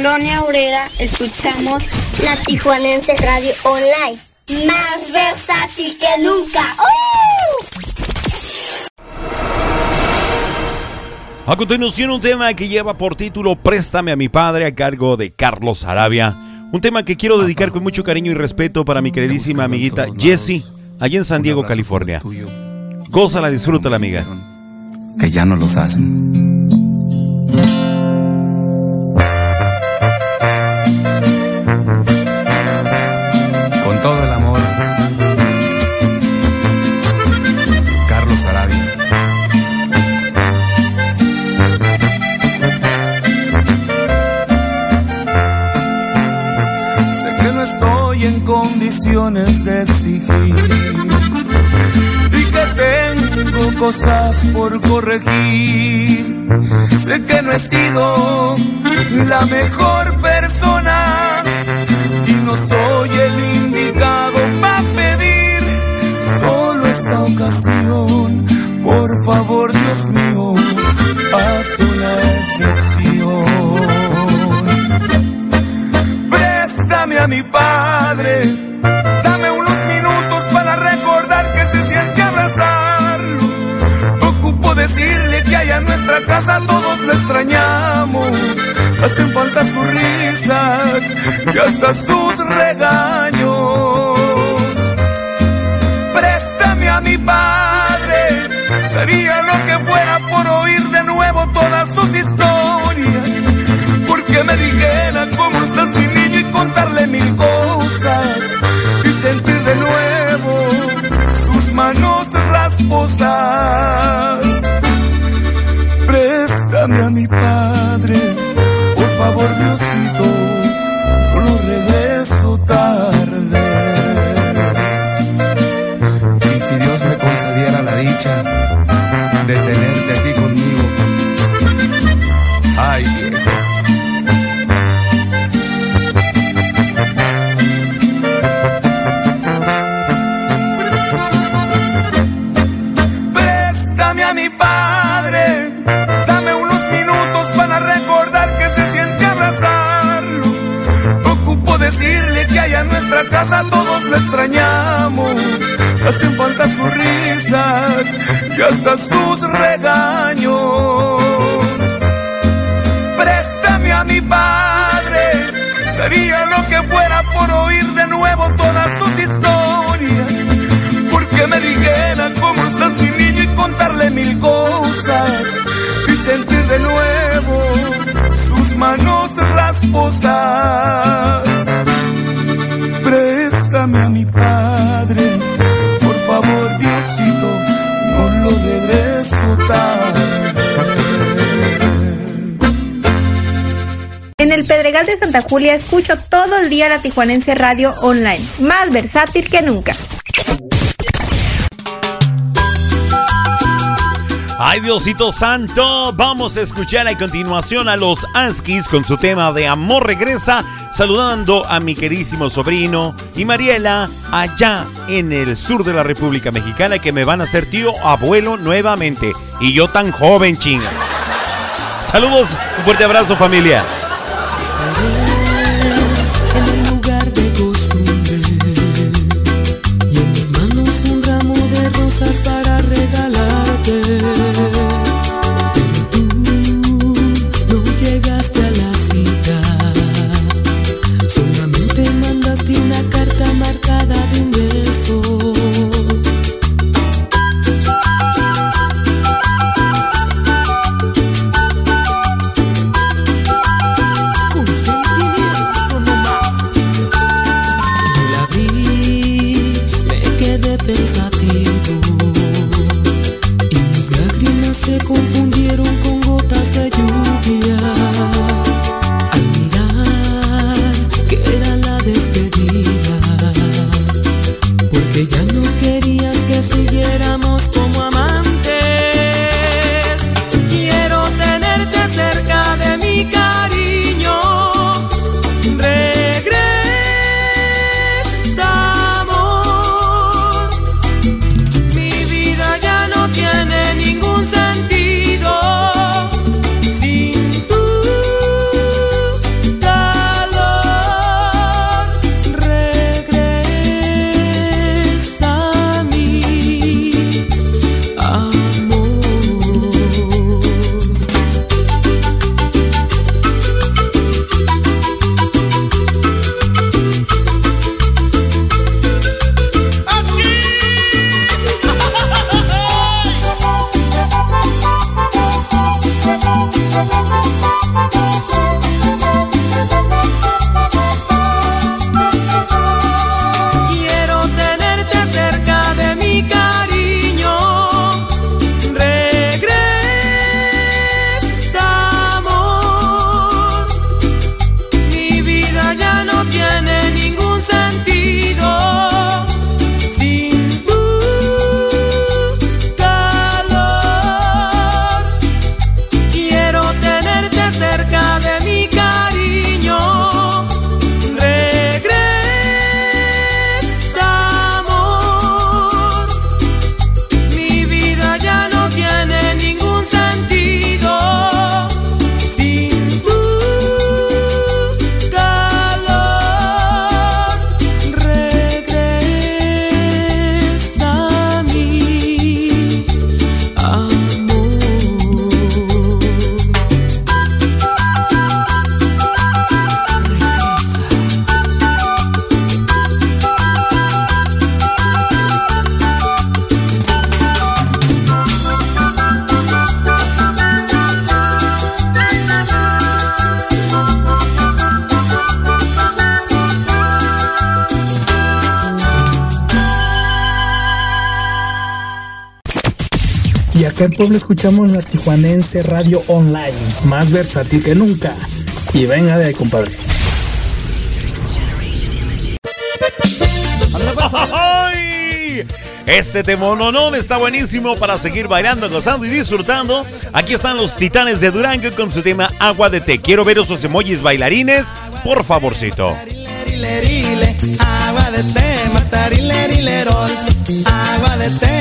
[SPEAKER 32] Colonia obrera escuchamos
[SPEAKER 33] La Tijuanense Radio Online. Más versátil que nunca. ¡Uh!
[SPEAKER 1] A continuación, un tema que lleva por título Préstame a mi padre a cargo de Carlos Arabia. Un tema que quiero dedicar con mucho cariño y respeto para mi queridísima amiguita Jessie, allá en San Diego, California. Gózala, disfrútala, amiga.
[SPEAKER 34] que ya no los hacen.
[SPEAKER 30] Cosas por corregir. Sé que no he sido la mejor persona y no soy el indicado para pedir solo esta ocasión. Por favor, Dios mío, haz una excepción. Préstame a mi padre, dame unos minutos para recordar que se siente abrazarlo. Decirle que allá en nuestra casa todos lo extrañamos. Hacen falta sus risas y hasta sus regaños. Préstame a mi padre, daría lo que fuera por oír de nuevo todas sus historias. Porque me dijera cómo estás mi niño y contarle mil cosas. Y sentir de nuevo sus manos rasposas.
[SPEAKER 34] Y
[SPEAKER 30] hasta sus regaños. Préstame a mi padre, daría lo que fuera por oír de nuevo todas sus historias. Porque me dijera cómo estás mi niño y contarle mil cosas. Y sentir de nuevo sus manos rasposas.
[SPEAKER 13] Santa Julia escucho todo el día la Tijuanense Radio Online, más versátil que nunca.
[SPEAKER 1] Ay, Diosito Santo, vamos a escuchar a continuación a los Anskis con su tema de Amor Regresa, saludando a mi queridísimo sobrino y Mariela allá en el sur de la República Mexicana que me van a hacer tío abuelo nuevamente. Y yo tan joven, chinga. Saludos, un fuerte abrazo familia.
[SPEAKER 35] Acá en Puebla escuchamos la Tijuanense Radio Online, más versátil que nunca. Y venga de ahí, compadre.
[SPEAKER 1] ¡Ay! Este temononón está buenísimo para seguir bailando, gozando y disfrutando. Aquí están los titanes de Durango con su tema Agua de Té. Quiero ver esos emojis bailarines, por favorcito.
[SPEAKER 36] Agua de té, matarilerillerol. Agua de té.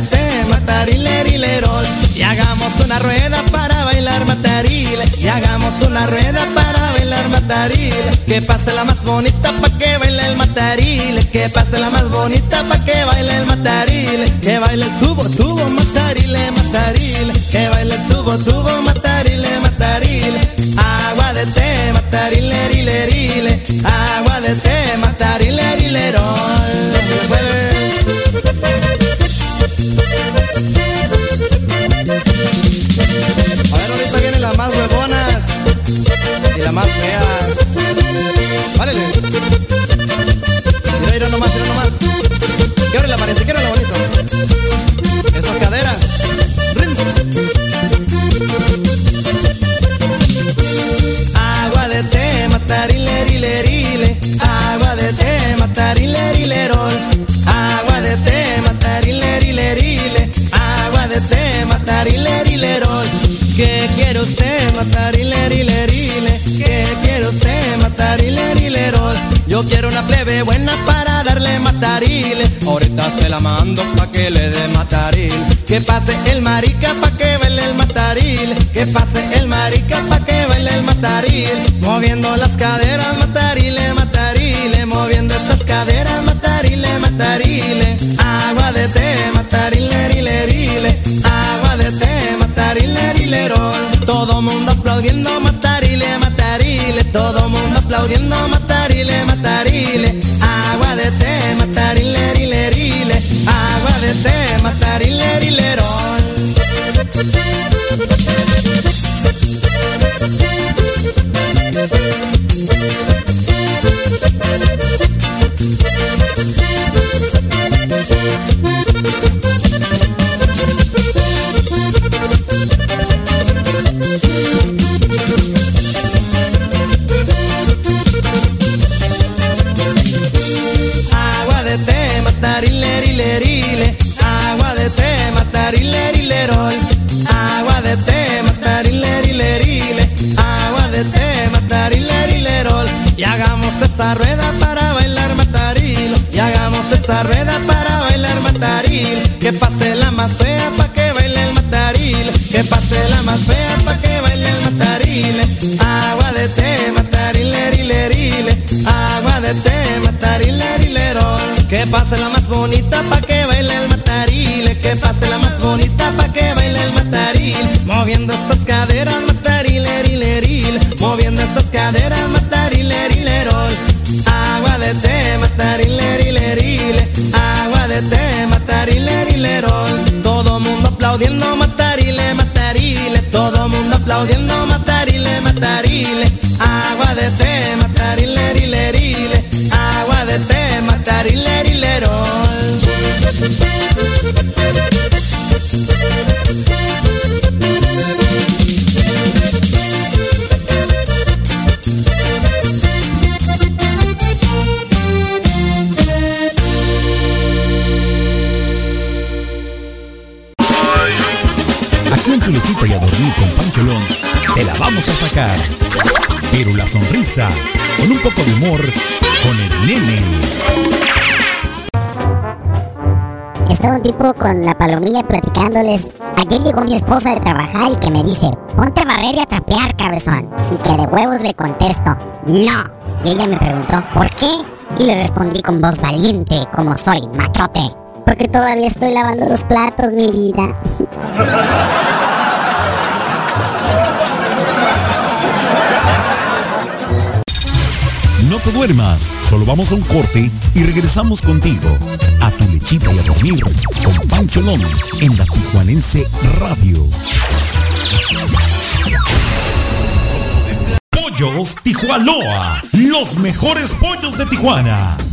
[SPEAKER 36] Agua de té, matarilerillerol. Y hagamos una rueda para bailar matarile. Y hagamos una rueda para bailar matarile. Que pase la más bonita pa' que baile el matarile. Que pase la más bonita pa' que baile el matarile. Que baile el tubo, tubo, matarile, matarile. Que baile el tubo, tubo, matarile, matarile. Agua de té, matarilerile. Agua de té, A la mando pa' que le dé mataril. Que pase el marica pa' que baile el mataril. Que pase el marica pa' que baile el mataril. Moviendo las caderas, matarile, matarile. Moviendo estas caderas, matarile, matarile. Agua de té, matarile, rile, rile. Agua de té, matarile, rilerol. Todo mundo aplaudiendo, matarile, matarile. Todo mundo aplaudiendo, matarile, té, Rilerol. Que pase la más bonita pa' que baile el matarile. Que pase la más bonita pa' que baile el mataril. Moviendo estas caderas, matarile, rile, rile. Moviendo estas caderas, matarile, rilerol. Agua de té, matarile, rile, rile. Agua de té, matarile, rilerol. Todo mundo aplaudiendo, matarile, matarile. Todo mundo aplaudiendo, matarile, matarile. Agua de té, matarile, rile, té, matarile, rilerol.
[SPEAKER 24] Aquí en tu lechita y a dormir con Pancholón, te la vamos a sacar. Pero la sonrisa, con un poco de humor, con el nene.
[SPEAKER 37] Estaba un tipo con la palomilla platicándoles. Ayer llegó mi esposa de trabajar y que me dice, ponte a barrer y a trapear, cabezón. Y que de huevos le contesto, no. Y ella me preguntó, ¿por qué? Y le respondí con voz valiente, como soy, machote. Porque todavía estoy lavando los platos, mi vida.
[SPEAKER 24] duermas, solo vamos a un corte y regresamos contigo a tu lechita y a dormir con Pancholón en la Tijuanense Radio. Pollos Tijuanoa, los mejores pollos de Tijuana.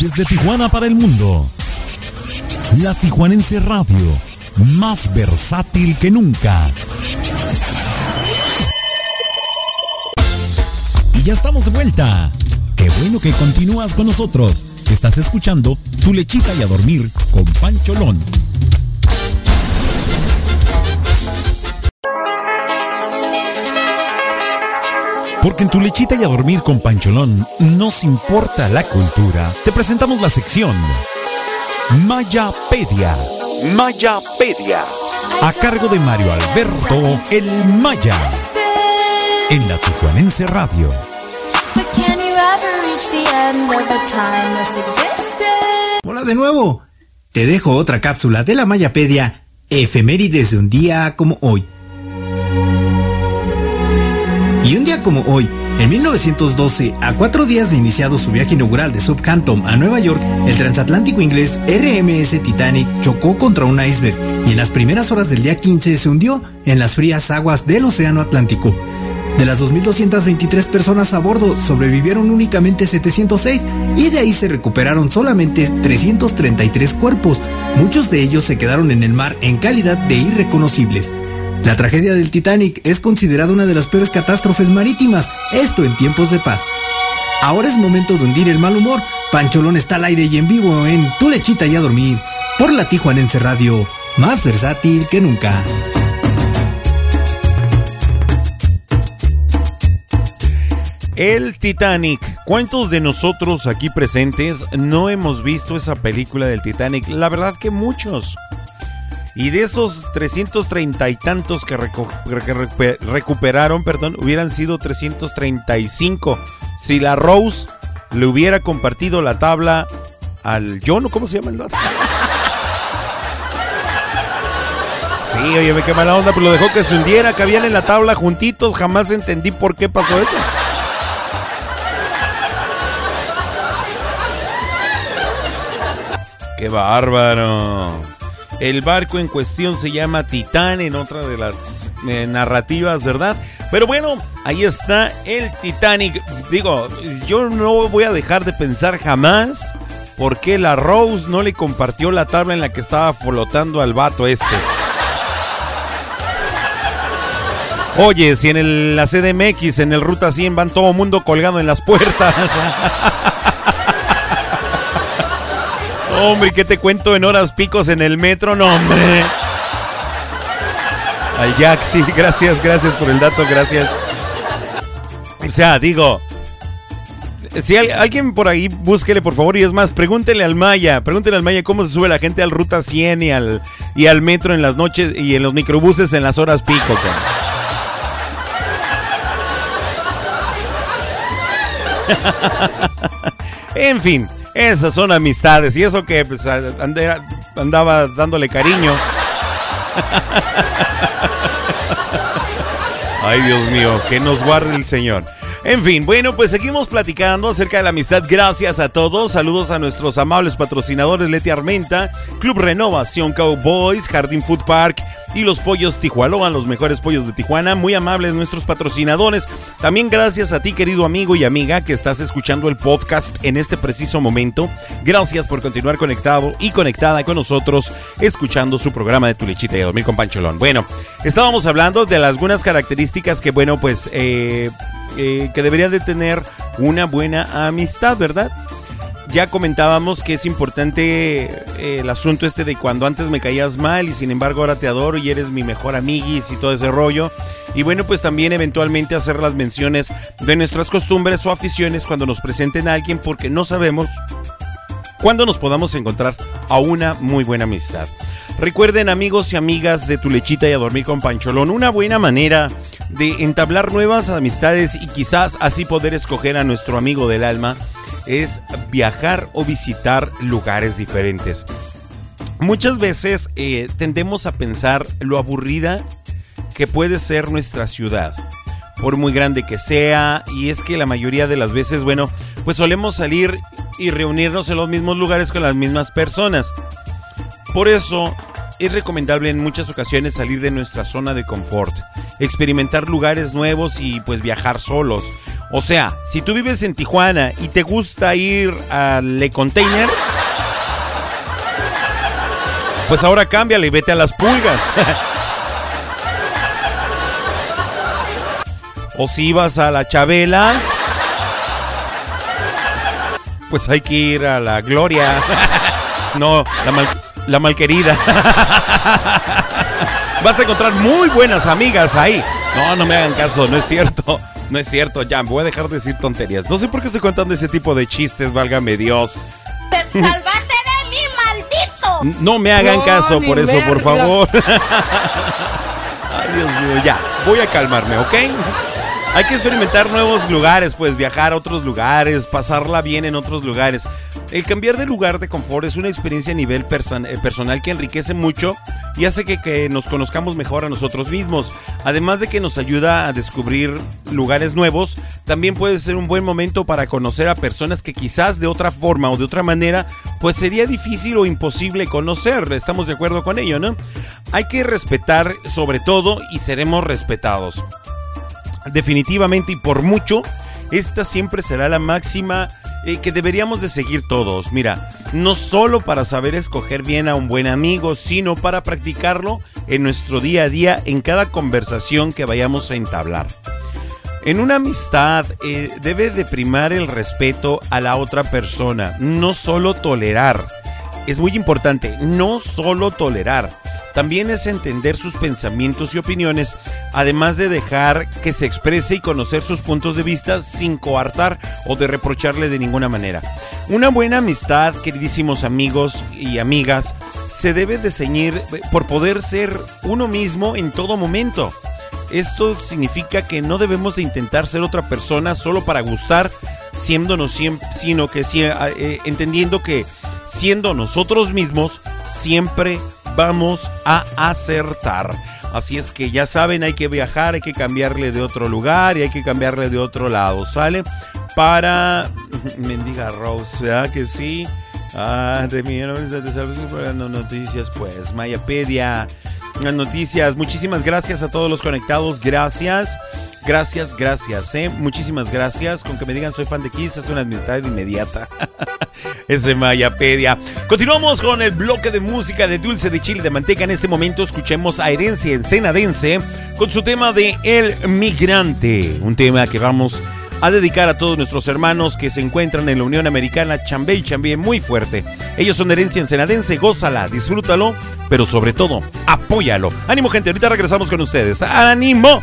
[SPEAKER 24] Desde Tijuana para el mundo. La Tijuanense Radio, más versátil que nunca. Y ya estamos de vuelta. Qué bueno que continúas con nosotros. Estás escuchando Tu lechita y a dormir con Pancholón. Porque en tu lechita y a dormir con Pancholón nos importa la cultura. Te presentamos la sección Mayapedia. Mayapedia. A cargo de Mario Alberto El Maya. En la Tijuanense Radio.
[SPEAKER 15] Hola de nuevo. Te dejo otra cápsula de la Mayapedia, efemérides de un día como hoy. Y un día como hoy, en 1912, a cuatro días de iniciado su viaje inaugural de Southampton a Nueva York, el transatlántico inglés RMS Titanic chocó contra un iceberg y en las primeras horas del día 15 se hundió en las frías aguas del Océano Atlántico. De las 2.223 personas a bordo, sobrevivieron únicamente 706 y de ahí se recuperaron solamente 333 cuerpos. Muchos de ellos se quedaron en el mar en calidad de irreconocibles. La tragedia del Titanic es considerada una de las peores catástrofes marítimas, esto en tiempos de paz. Ahora es momento de hundir el mal humor. Pancholón está al aire y en vivo en Tu lechita y a dormir por la Tijuanense Radio, más versátil que nunca.
[SPEAKER 1] El Titanic. ¿Cuántos de nosotros aquí presentes no hemos visto esa película del Titanic? La verdad que muchos. Y de esos 330 y tantos que, recuperaron, perdón, hubieran sido 335 si la Rose le hubiera compartido la tabla al John, ¿o ¿cómo se llama el vato? Sí, oye, me qué mala onda, pero lo dejó que se hundiera, cabían en la tabla juntitos, jamás entendí por qué pasó eso. ¡Qué bárbaro! El barco en cuestión se llama Titán en otra de las eh, narrativas, ¿verdad? Pero bueno, ahí está el Titanic. Digo, yo no voy a dejar de pensar jamás por qué la Rose no le compartió la tabla en la que estaba flotando al vato este. Oye, si en el, la CDMX, en el Ruta 100 van todo mundo colgado en las puertas. Hombre, ¿qué te cuento en horas picos en el metro? No, hombre. Al Jack, sí, gracias, gracias por el dato, gracias. O sea, digo, si al- alguien por ahí, búsquele por favor, y es más, pregúntele al Maya, pregúntele al Maya cómo se sube la gente al Ruta 100 y al, y al metro en las noches y en los microbuses en las horas pico. en fin, esas son amistades. Y eso que pues, andaba dándole cariño. Ay, Dios mío, que nos guarde el Señor. En fin, bueno, pues seguimos platicando acerca de la amistad. Gracias a todos. Saludos a nuestros amables patrocinadores Leti Armenta, Club Renovación Cowboys, Jardín Food Park y los pollos Tijualoa, los mejores pollos de Tijuana. Muy amables nuestros patrocinadores. También gracias a ti, querido amigo y amiga, que estás escuchando el podcast en este preciso momento. Gracias por continuar conectado y conectada con nosotros, escuchando su programa de Tu Lechita y a Dormir con Pancholón. Bueno, estábamos hablando de algunas características que, bueno, pues, eh, eh, que debería de tener una buena amistad, ¿verdad? Ya comentábamos que es importante eh, el asunto este de cuando antes me caías mal y sin embargo ahora te adoro y eres mi mejor amiguis y todo ese rollo. Y bueno, pues también eventualmente hacer las menciones de nuestras costumbres o aficiones cuando nos presenten a alguien porque no sabemos cuándo nos podamos encontrar a una muy buena amistad. Recuerden amigos y amigas de Tu Lechita y a Dormir con Pancholón, una buena manera de entablar nuevas amistades y quizás así poder escoger a nuestro amigo del alma es viajar o visitar lugares diferentes. Muchas veces eh, tendemos a pensar lo aburrida que puede ser nuestra ciudad, por muy grande que sea, y es que la mayoría de las veces, bueno, pues solemos salir y reunirnos en los mismos lugares con las mismas personas. Por eso es recomendable en muchas ocasiones salir de nuestra zona de confort, experimentar lugares nuevos y pues viajar solos. O sea, si tú vives en Tijuana y te gusta ir al Le Container, pues ahora cámbiale y vete a las pulgas. o si vas a la Chabelas, pues hay que ir a la Gloria. no, la, mal, la malquerida. Vas a encontrar muy buenas amigas ahí. No, no me hagan caso, no es cierto. No es cierto, ya, voy a dejar de decir tonterías. No sé por qué estoy contando ese tipo de chistes, válgame Dios.
[SPEAKER 17] ¡Te salvaste de mí, maldito!
[SPEAKER 1] No me hagan
[SPEAKER 17] No,
[SPEAKER 1] caso por eso, por favor. Ay, Dios mío, ya, voy a calmarme, ¿ok? Hay que experimentar nuevos lugares, pues viajar a otros lugares, pasarla bien en otros lugares. El cambiar de lugar de confort es una experiencia a nivel eh, personal que enriquece mucho y hace que, que nos conozcamos mejor a nosotros mismos. Además de que nos ayuda a descubrir lugares nuevos, también puede ser un buen momento para conocer a personas que quizás de otra forma o de otra manera, pues sería difícil o imposible conocer. Estamos de acuerdo con ello, ¿no? Hay que respetar sobre todo y seremos respetados definitivamente y por mucho, esta siempre será la máxima eh, que deberíamos de seguir todos. Mira, no solo para saber escoger bien a un buen amigo, sino para practicarlo en nuestro día a día, en cada conversación que vayamos a entablar. En una amistad eh, debe de primar el respeto a la otra persona, no solo tolerar. Es muy importante, no solo tolerar. También es entender sus pensamientos y opiniones, además de dejar que se exprese y conocer sus puntos de vista sin coartar o de reprocharle de ninguna manera. Una buena amistad, queridísimos amigos y amigas, se debe de ceñir por poder ser uno mismo en todo momento. Esto significa que no debemos de intentar ser otra persona solo para gustar, siéndonos siempre, sino que eh, entendiendo que siendo nosotros mismos siempre vamos a acertar. Así es que ya saben, hay que viajar, hay que cambiarle de otro lugar y hay que cambiarle de otro lado, ¿sale? Para mendiga Rose, ¿verdad que sí? Ah, de mi no, noticias, pues, Mayapedia. Las noticias. Muchísimas gracias a todos los conectados. Gracias. Gracias, gracias, ¿eh? Muchísimas gracias. Con que me digan soy fan de Kiss es una amistad inmediata. Ese Mayapedia. Continuamos con el bloque de música de dulce de chile de manteca. En este momento escuchemos a Herencia Ensenadense con su tema de El Migrante. Un tema que vamos a dedicar a todos nuestros hermanos que se encuentran en la Unión Americana, Chambé y Chambé muy fuerte. Ellos son herencia ensenadense, gózala, disfrútalo, pero sobre todo, apóyalo. Ánimo gente, ahorita regresamos con ustedes. ¡Ánimo!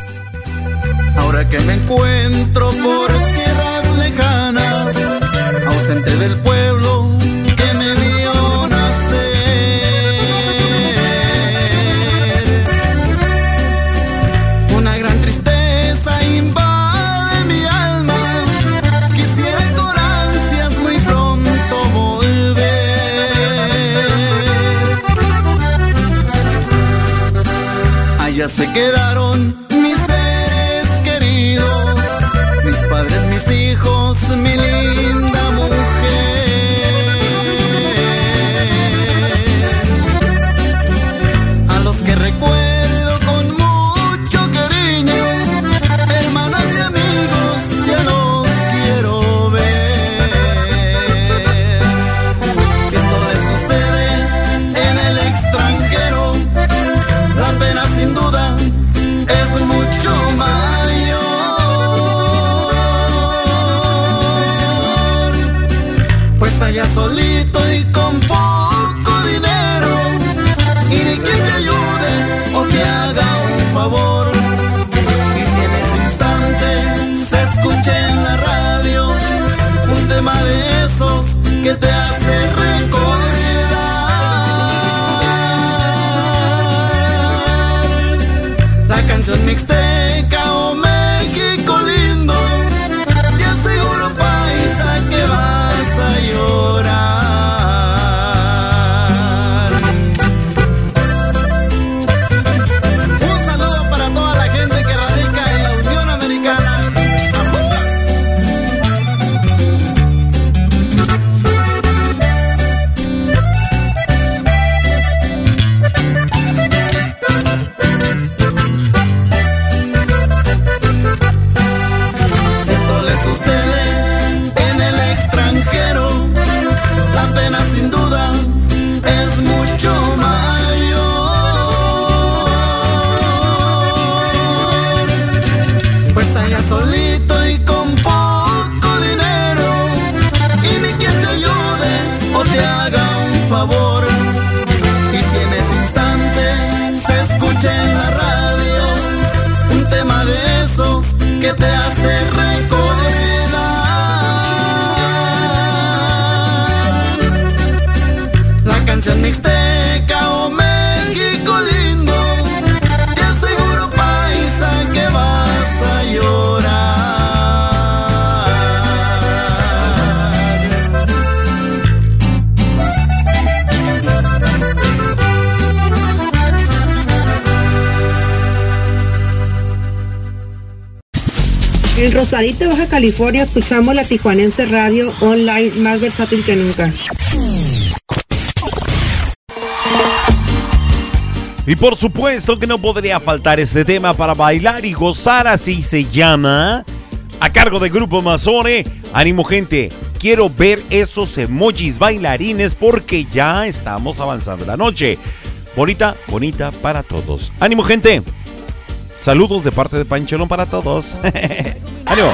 [SPEAKER 38] Ahora que me encuentro por tierras lejanas, ausente del pueblo Allá se quedaron mis seres queridos, mis padres, mis hijos, mi te hace
[SPEAKER 39] Rosarito, Baja California, escuchamos la Tijuanense Radio online más versátil que nunca.
[SPEAKER 36] Y por supuesto que no podría faltar este tema para bailar y gozar, así se llama. A cargo del grupo Mazone. Ánimo gente, quiero ver esos emojis bailarines porque ya estamos avanzando la noche. Bonita, bonita para todos. Ánimo gente. Saludos de parte de Pancholón para todos.
[SPEAKER 40] ¡Adiós!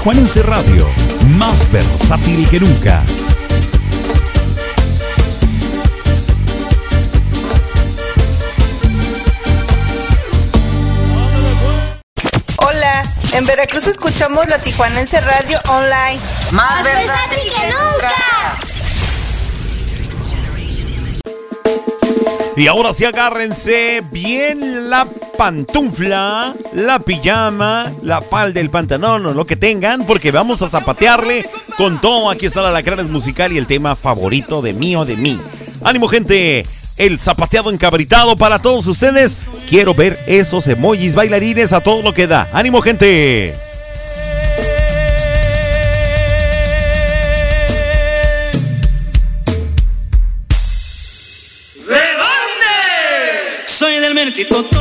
[SPEAKER 40] Tijuanense Radio, más versátil que nunca.
[SPEAKER 41] Hola, en Veracruz escuchamos la Tijuanense Radio Online. Más, versátil que nunca.
[SPEAKER 1] Y ahora sí agárrense bien la pantufla, la pijama, la falda, el pantalón o lo que tengan, porque vamos a zapatearle con todo. Aquí está la Lacranes Musical y el tema favorito de mí o de mí. Ánimo, gente. El zapateado encabritado para todos ustedes. Quiero ver esos emojis bailarines a todo lo que da. Ánimo, gente.
[SPEAKER 18] ¿De dónde? Soy del Mertito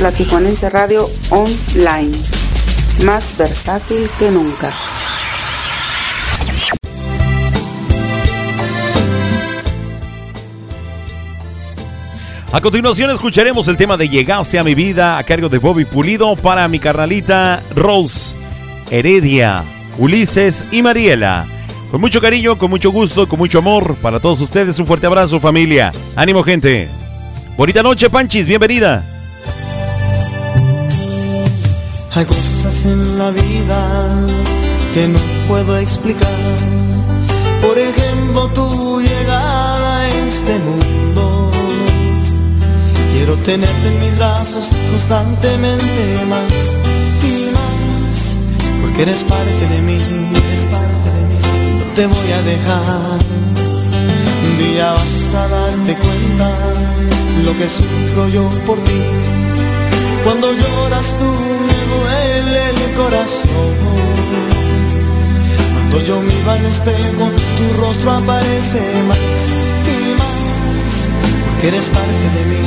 [SPEAKER 18] la
[SPEAKER 42] Tijuanense Radio Online, más versátil que nunca.
[SPEAKER 1] A continuación escucharemos el tema de Llegaste a mi vida a cargo de Bobby Pulido para mi carnalita Rose, Heredia, Ulises y Mariela. Con mucho cariño, con mucho gusto, con mucho amor para todos ustedes. Un fuerte abrazo familia. Ánimo gente. Bonita noche, Panchis, bienvenida.
[SPEAKER 30] Hay cosas en la vida que no puedo explicar. Por ejemplo, tu llegada a este mundo. Quiero tenerte en mis brazos constantemente más y más. Porque eres parte de mí, eres parte de mí. No te voy a dejar. Un día vas a darte cuenta lo que sufro yo por ti. Cuando lloras tú duele el corazón. Cuando yo miro al espejo, tu rostro aparece más y más. Porque eres parte de mí,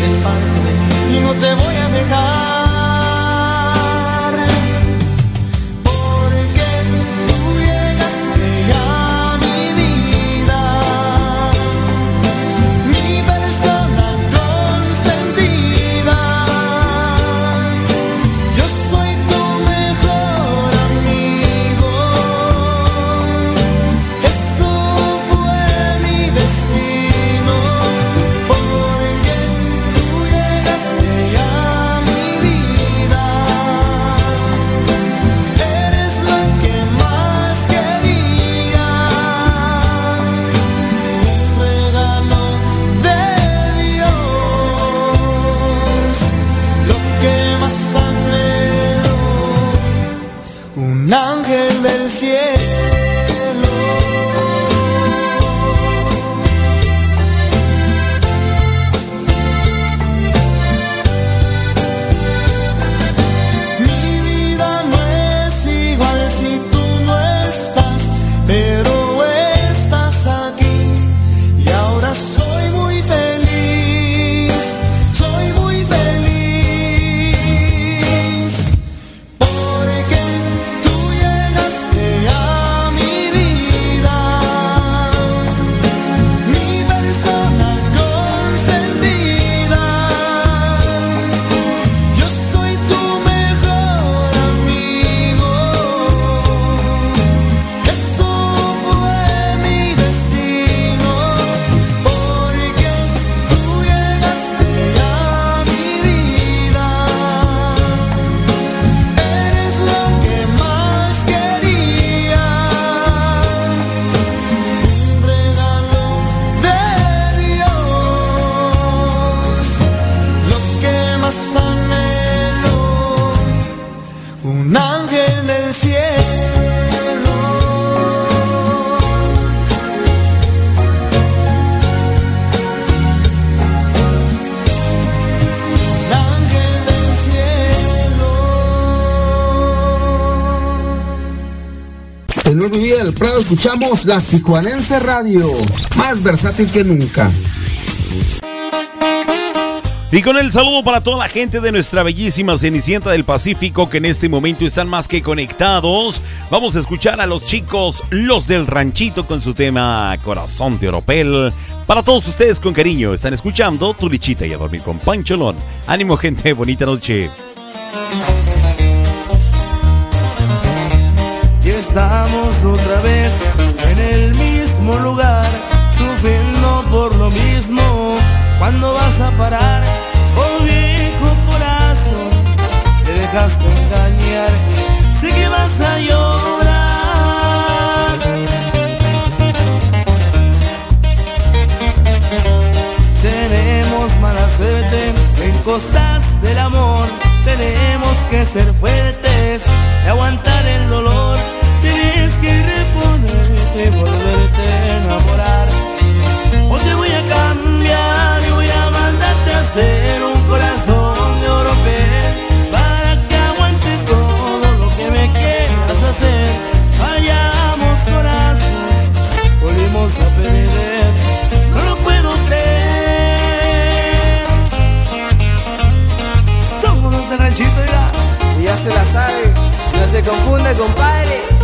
[SPEAKER 30] eres parte de mí. Y no te voy a dejar.
[SPEAKER 42] Escuchamos la Tijuanense Radio, más versátil que nunca.
[SPEAKER 1] Y con el saludo para toda la gente de nuestra bellísima Cenicienta del Pacífico que en este momento están más que conectados. Vamos a escuchar a los chicos, los del ranchito con su tema Corazón de Oropel. Para todos ustedes con cariño, están escuchando Tu Lichita y a dormir con Pancholón. Ánimo gente, bonita noche.
[SPEAKER 30] Estamos otra vez en el mismo lugar, sufriendo por lo mismo. ¿Cuándo vas a parar? Oh viejo corazón, te dejaste engañar, sé que vas a llorar. Tenemos mala suerte en cosas del amor, tenemos que ser fuertes y aguantar el dolor.
[SPEAKER 24] Se la sabe, no se confunde, compadre.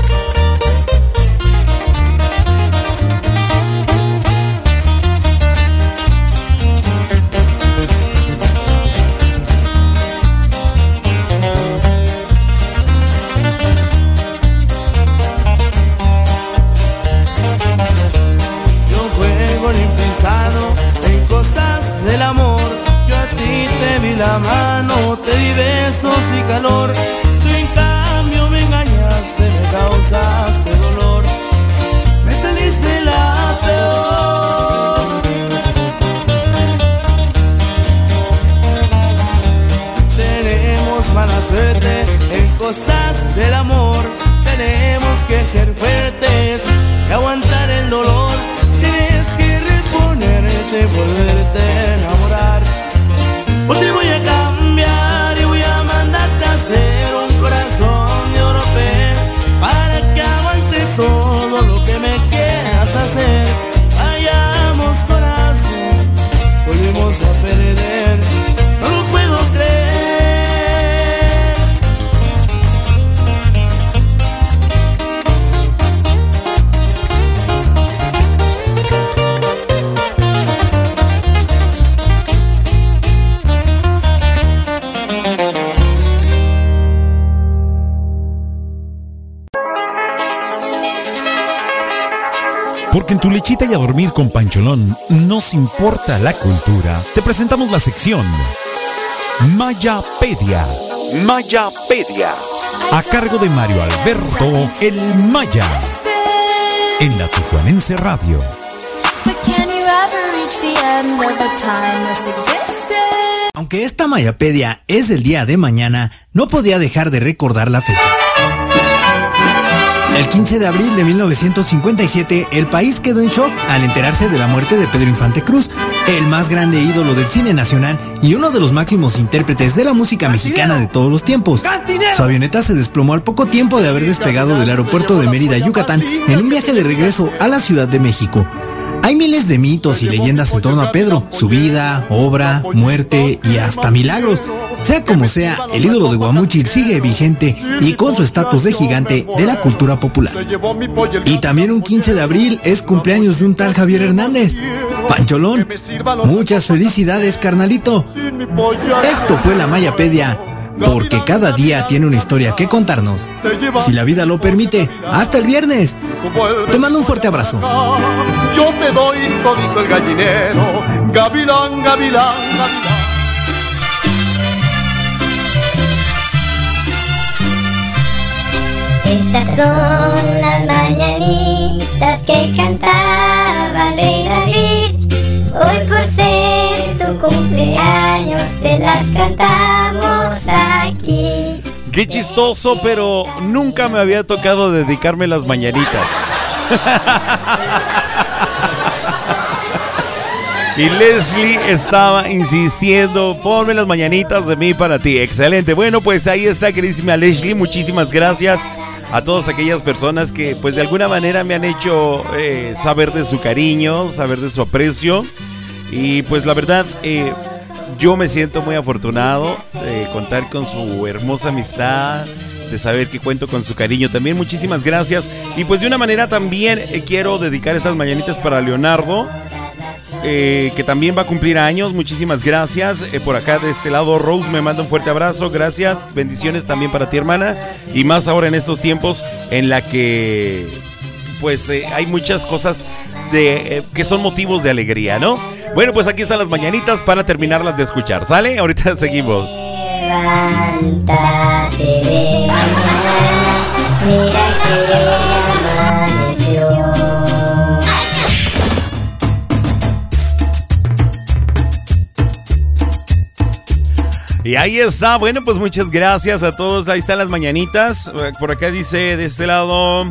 [SPEAKER 24] Pancholón nos importa la cultura. Te presentamos la sección Mayapedia. Mayapedia. A cargo de Mario Alberto El Maya. En la Tijuanense Radio.
[SPEAKER 15] Aunque esta Mayapedia es del día de mañana, no podía dejar de recordar la fecha. El 15 de abril de 1957, el país quedó en shock al enterarse de la muerte de Pedro Infante Cruz, el más grande ídolo del cine nacional y uno de los máximos intérpretes de la música mexicana de todos los tiempos. Su avioneta se desplomó al poco tiempo de haber despegado del aeropuerto de Mérida, Yucatán, en un viaje de regreso a la Ciudad de México. Hay miles de mitos y leyendas en torno a Pedro, su vida, obra, muerte y hasta milagros. Sea como sea, el ídolo de Guamuchil sigue vigente y con su estatus de gigante de la cultura popular. Y también un 15 de abril es cumpleaños de un tal Javier Hernández. Pancholón, muchas felicidades, carnalito. Esto fue la Mayapedia, porque cada día tiene una historia que contarnos. Si la vida lo permite, hasta el viernes. Te mando un fuerte abrazo.
[SPEAKER 43] Yo te doy todito el gallinero, gavilán, gavilán, gavilán.
[SPEAKER 12] Estas son las mañanitas que cantaba Rey David. Hoy por ser tu cumpleaños te las cantamos aquí.
[SPEAKER 1] Qué chistoso, pero nunca me había tocado dedicarme las mañanitas. Y Leslie estaba insistiendo, ponme las mañanitas de mí para ti. Excelente. Bueno, pues ahí está, queridísima Leslie. Muchísimas gracias a todas aquellas personas que pues de alguna manera me han hecho eh, saber de su cariño, saber de su aprecio. Y pues la verdad, eh, yo me siento muy afortunado de contar con su hermosa amistad, de saber que cuento con su cariño también. Muchísimas gracias. Y pues de una manera también eh, quiero dedicar estas mañanitas para Leonardo. Eh, que también va a cumplir años. Muchísimas gracias. Eh, por acá de este lado, Rose me manda un fuerte abrazo. Gracias. Bendiciones también para ti, hermana. Y más ahora en estos tiempos en la que pues eh, hay muchas cosas de, que son motivos de alegría, ¿no? Bueno, pues aquí están las mañanitas para terminarlas de escuchar. ¿Sale? Ahorita seguimos.
[SPEAKER 12] Levántate mira que
[SPEAKER 1] Y ahí está. Bueno, pues muchas gracias a todos. Ahí están las mañanitas. Por acá dice de este lado.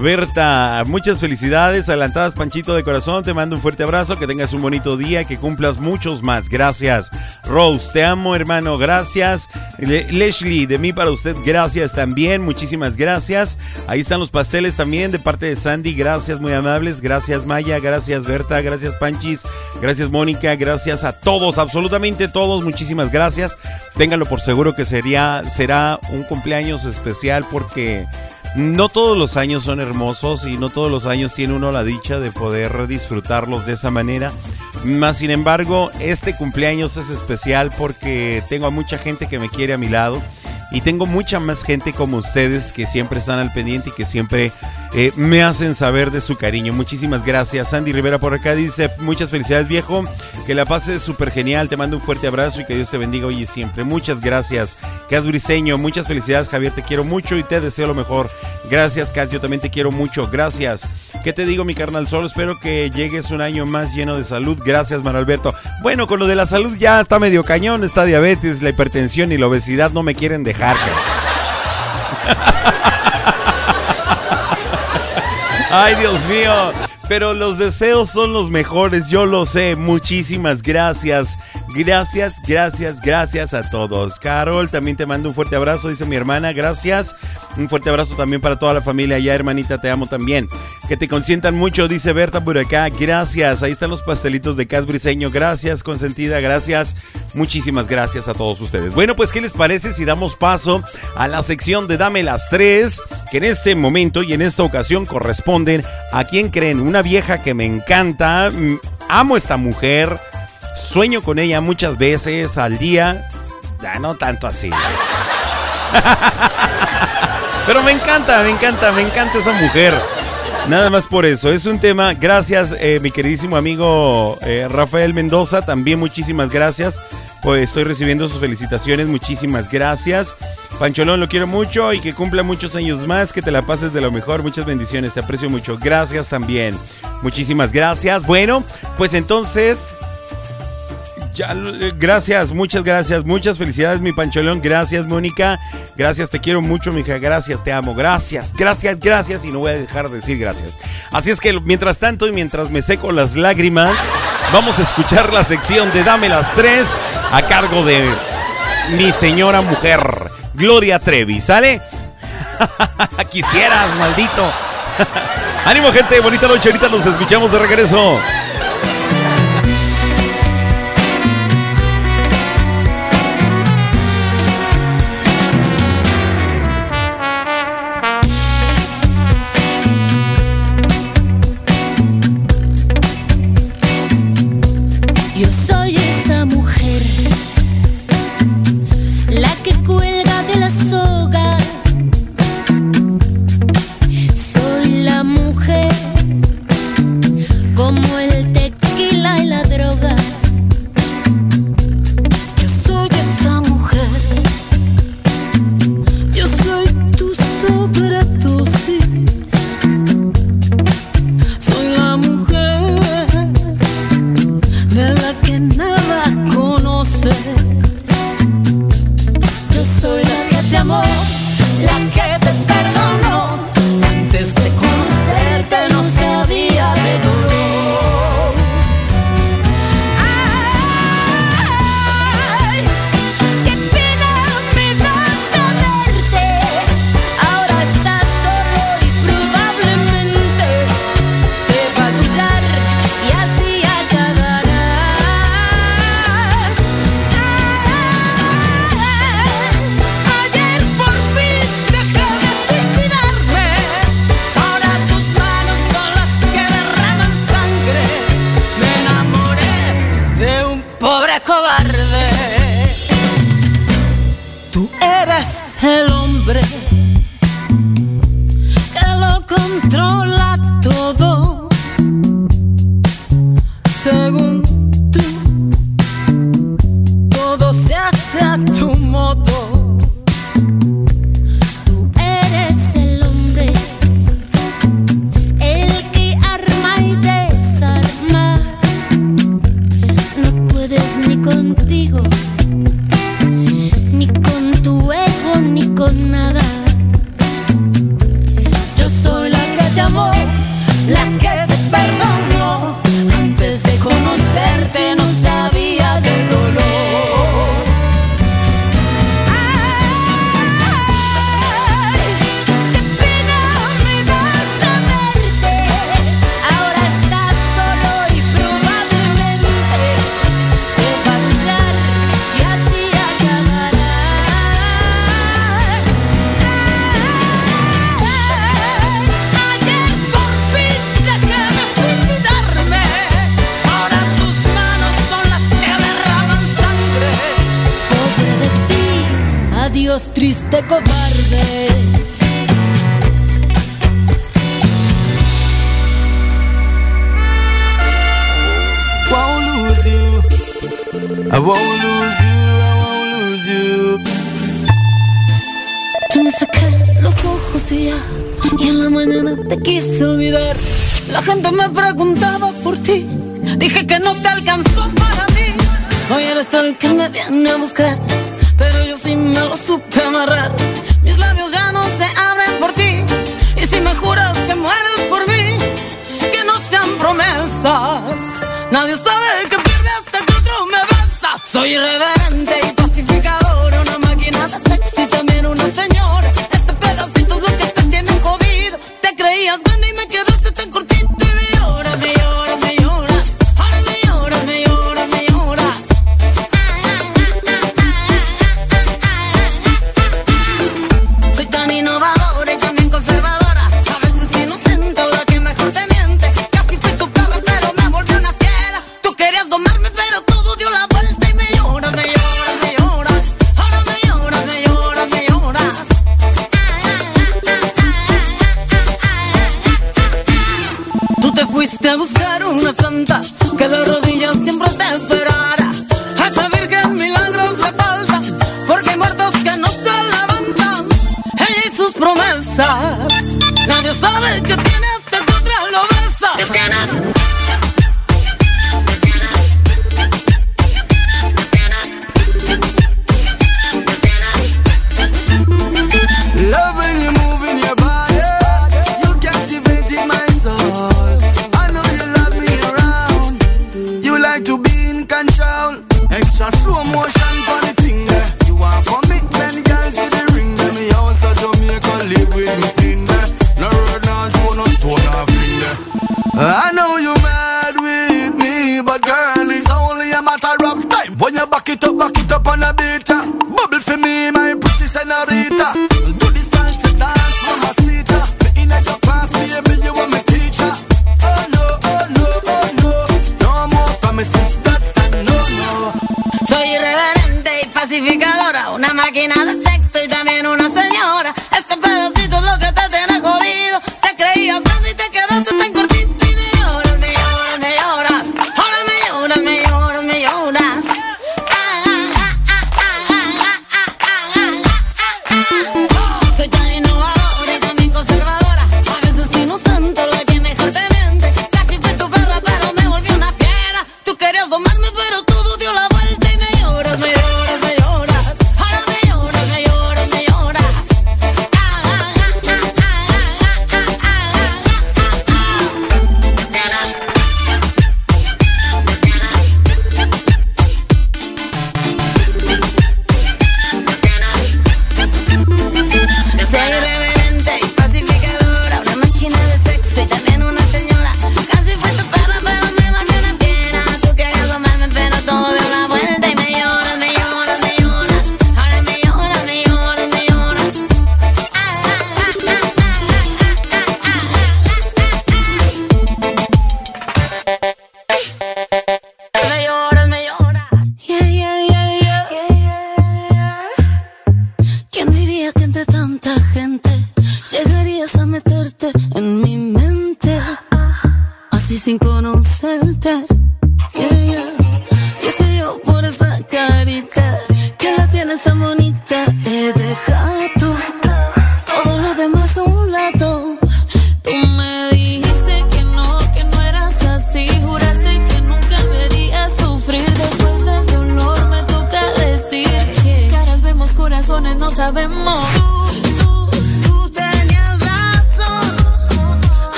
[SPEAKER 1] Berta, muchas felicidades, adelantadas Panchito de corazón, te mando un fuerte abrazo, que tengas un bonito día, que cumplas muchos más, gracias. Rose, te amo hermano, gracias. Le- Leslie, de mí para usted, gracias también, muchísimas gracias. Ahí están los pasteles también de parte de Sandy, gracias, muy amables, gracias Maya, gracias Berta, gracias Panchis, gracias Mónica, gracias a todos, absolutamente todos, muchísimas gracias. Ténganlo por seguro que sería, será un cumpleaños especial porque... No todos los años son hermosos y no todos los años tiene uno la dicha de poder disfrutarlos de esa manera. Más sin embargo, este cumpleaños es especial porque tengo a mucha gente que me quiere a mi lado y tengo mucha más gente como ustedes que siempre están al pendiente y que siempre eh, me hacen saber de su cariño. Muchísimas gracias. Sandy Rivera por acá dice, muchas felicidades viejo, que la pases súper genial, te mando un fuerte abrazo y que Dios te bendiga hoy y siempre. Muchas gracias. Cas Briseño, muchas felicidades Javier, te quiero mucho y te deseo lo mejor. Gracias Cas, yo también te quiero mucho. Gracias. ¿Qué te digo mi carnal? Solo espero que llegues un año más lleno de salud. Gracias Alberto. Bueno, con lo de la salud ya está medio cañón, está diabetes, la hipertensión y la obesidad no me quieren dejar. Ay, Dios mío. Pero los deseos son los mejores, yo lo sé. Muchísimas gracias. Gracias, gracias, gracias a todos. Carol, también te mando un fuerte abrazo, dice mi hermana. Gracias. Un fuerte abrazo también para toda la familia allá, hermanita, te amo también. Que te consientan mucho, dice Berta por acá. Gracias. Ahí están los pastelitos de Cas Briseño. Gracias, consentida, gracias. Muchísimas gracias a todos ustedes. Bueno, pues, ¿qué les parece si damos paso a la sección de Dame las tres? Que en este momento y en esta ocasión corresponden a quien creen, una vieja que me encanta. Mm, amo esta mujer. Sueño con ella muchas veces al día. Ya no tanto así. Pero me encanta, me encanta, me encanta esa mujer. Nada más por eso. Es un tema. Gracias, eh, mi queridísimo amigo eh, Rafael Mendoza. También muchísimas gracias. Pues estoy recibiendo sus felicitaciones. Muchísimas gracias. Pancholón, lo quiero mucho y que cumpla muchos años más. Que te la pases de lo mejor. Muchas bendiciones. Te aprecio mucho. Gracias también. Muchísimas gracias. Bueno, pues entonces eh, gracias, muchas gracias, muchas felicidades, mi Pancholón. Gracias, Mónica. Gracias, te quiero mucho, mija. Gracias, te amo. Gracias, gracias, gracias. Y no voy a dejar de decir gracias. Así es que mientras tanto y mientras me seco las lágrimas, vamos a escuchar la sección de Dame las tres a cargo de mi señora mujer, Gloria Trevi. ¿Sale? Quisieras, maldito. Ánimo, gente. Bonita noche. Ahorita nos escuchamos de regreso.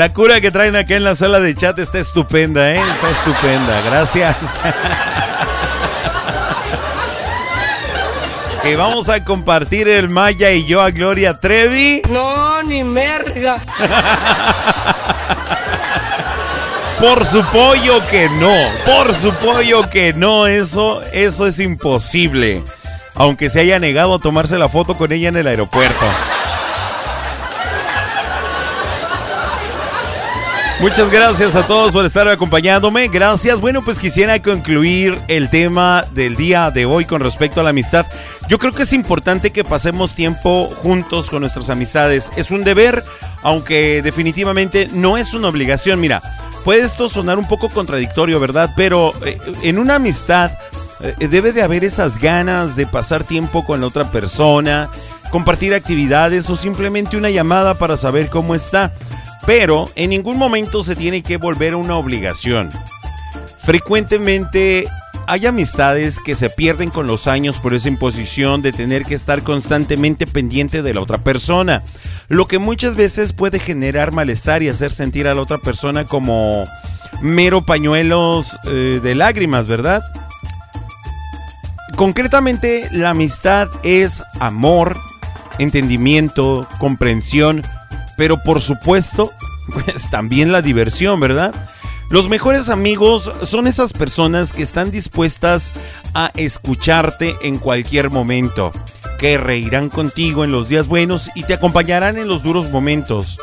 [SPEAKER 1] La cura que traen acá en la sala de chat está estupenda, ¿eh? Está estupenda. Gracias. que vamos a compartir el Maya y yo a Gloria Trevi.
[SPEAKER 44] No, ni merga.
[SPEAKER 1] Por su pollo que no. Por su pollo que no. Eso, eso es imposible. Aunque se haya negado a tomarse la foto con ella en el aeropuerto. Muchas gracias a todos por estar acompañándome. Gracias. Bueno, pues quisiera concluir el tema del día de hoy con respecto a la amistad. Yo creo que es importante que pasemos tiempo juntos con nuestras amistades. Es un deber, aunque definitivamente no es una obligación. Mira, puede esto sonar un poco contradictorio, ¿verdad? Pero eh, en una amistad eh, debe de haber esas ganas de pasar tiempo con la otra persona, compartir actividades o simplemente una llamada para saber cómo está pero en ningún momento se tiene que volver una obligación. Frecuentemente hay amistades que se pierden con los años por esa imposición de tener que estar constantemente pendiente de la otra persona, lo que muchas veces puede generar malestar y hacer sentir a la otra persona como mero pañuelos eh, de lágrimas, ¿verdad? Concretamente, la amistad es amor, entendimiento, comprensión, pero por supuesto, pues también la diversión, ¿verdad? Los mejores amigos son esas personas que están dispuestas a escucharte en cualquier momento, que reirán contigo en los días buenos y te acompañarán en los duros momentos.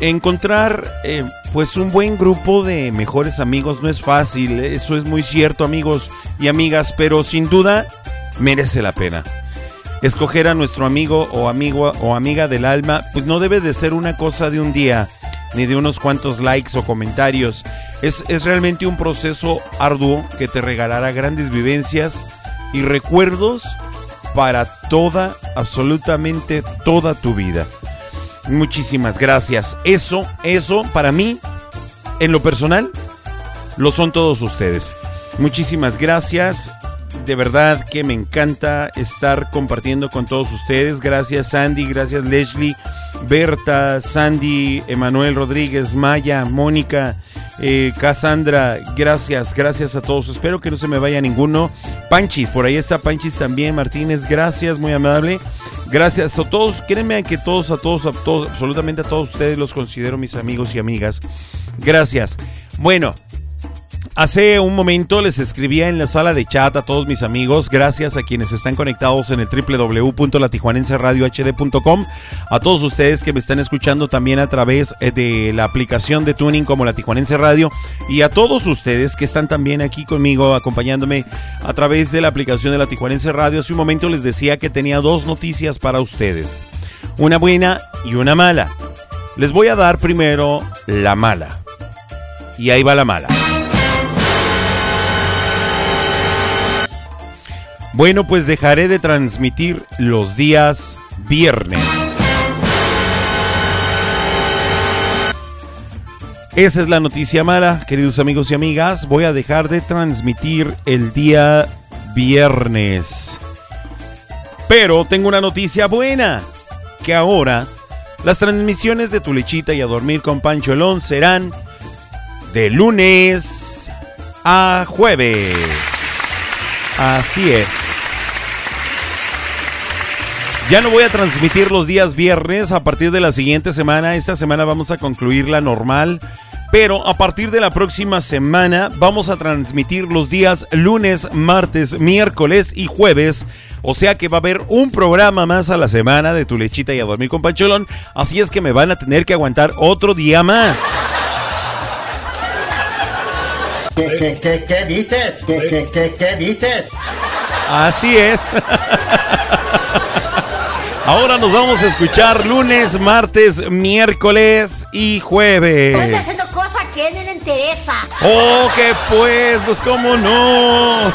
[SPEAKER 1] Encontrar eh, pues un buen grupo de mejores amigos no es fácil, eso es muy cierto amigos y amigas, pero sin duda merece la pena. Escoger a nuestro amigo o amigo o amiga del alma, pues no debe de ser una cosa de un día, ni de unos cuantos likes o comentarios. Es, es realmente un proceso arduo que te regalará grandes vivencias y recuerdos para toda, absolutamente toda tu vida. Muchísimas gracias. Eso, eso para mí, en lo personal, lo son todos ustedes. Muchísimas gracias de verdad que me encanta estar compartiendo con todos ustedes. Gracias Sandy, gracias Leslie, Berta, Sandy, Emanuel Rodríguez, Maya, Mónica, eh, Cassandra, gracias, gracias a todos. Espero que no se me vaya ninguno. Panchis, por ahí está Panchis también. Martínez, gracias, muy amable. Gracias a todos. Créanme que todos, a todos, a todos, absolutamente a todos ustedes los considero mis amigos y amigas. Gracias. Bueno, Hace un momento les escribía en la sala de chat a todos mis amigos, gracias a quienes están conectados en el www.latijuanenseradiohd.com, a todos ustedes que me están escuchando también a través eh, de la aplicación de tuning como La Tijuanense Radio y a todos ustedes que están también aquí conmigo acompañándome a través de la aplicación de La Tijuanense Radio. Hace un momento les decía que tenía dos noticias para ustedes, una buena y una mala. Les voy a dar primero la mala. Y ahí va la mala. Bueno, pues dejaré de transmitir los días viernes. Esa es la noticia mala, queridos amigos y amigas. Voy a dejar de transmitir el día viernes. Pero tengo una noticia buena, que ahora las transmisiones de Tu Lechita y a Dormir con Pancholón serán de lunes a jueves. Así es. Ya no voy a transmitir los días viernes a partir de la siguiente semana. Esta semana vamos a concluir la normal. Pero a partir de la próxima semana vamos a transmitir los días lunes, martes, miércoles y jueves. O sea que va a haber un programa más a la semana de tu lechita y a dormir con Pancholón. Así es que me van a tener que aguantar otro día más.
[SPEAKER 45] ¿Qué, qué, qué, qué dices? ¿Qué, qué, qué, qué dices?
[SPEAKER 1] Así es. Ahora nos vamos a escuchar lunes, martes, miércoles y jueves.
[SPEAKER 46] Estoy haciendo cosas que no le interesa.
[SPEAKER 1] Oh, que pues, pues cómo no.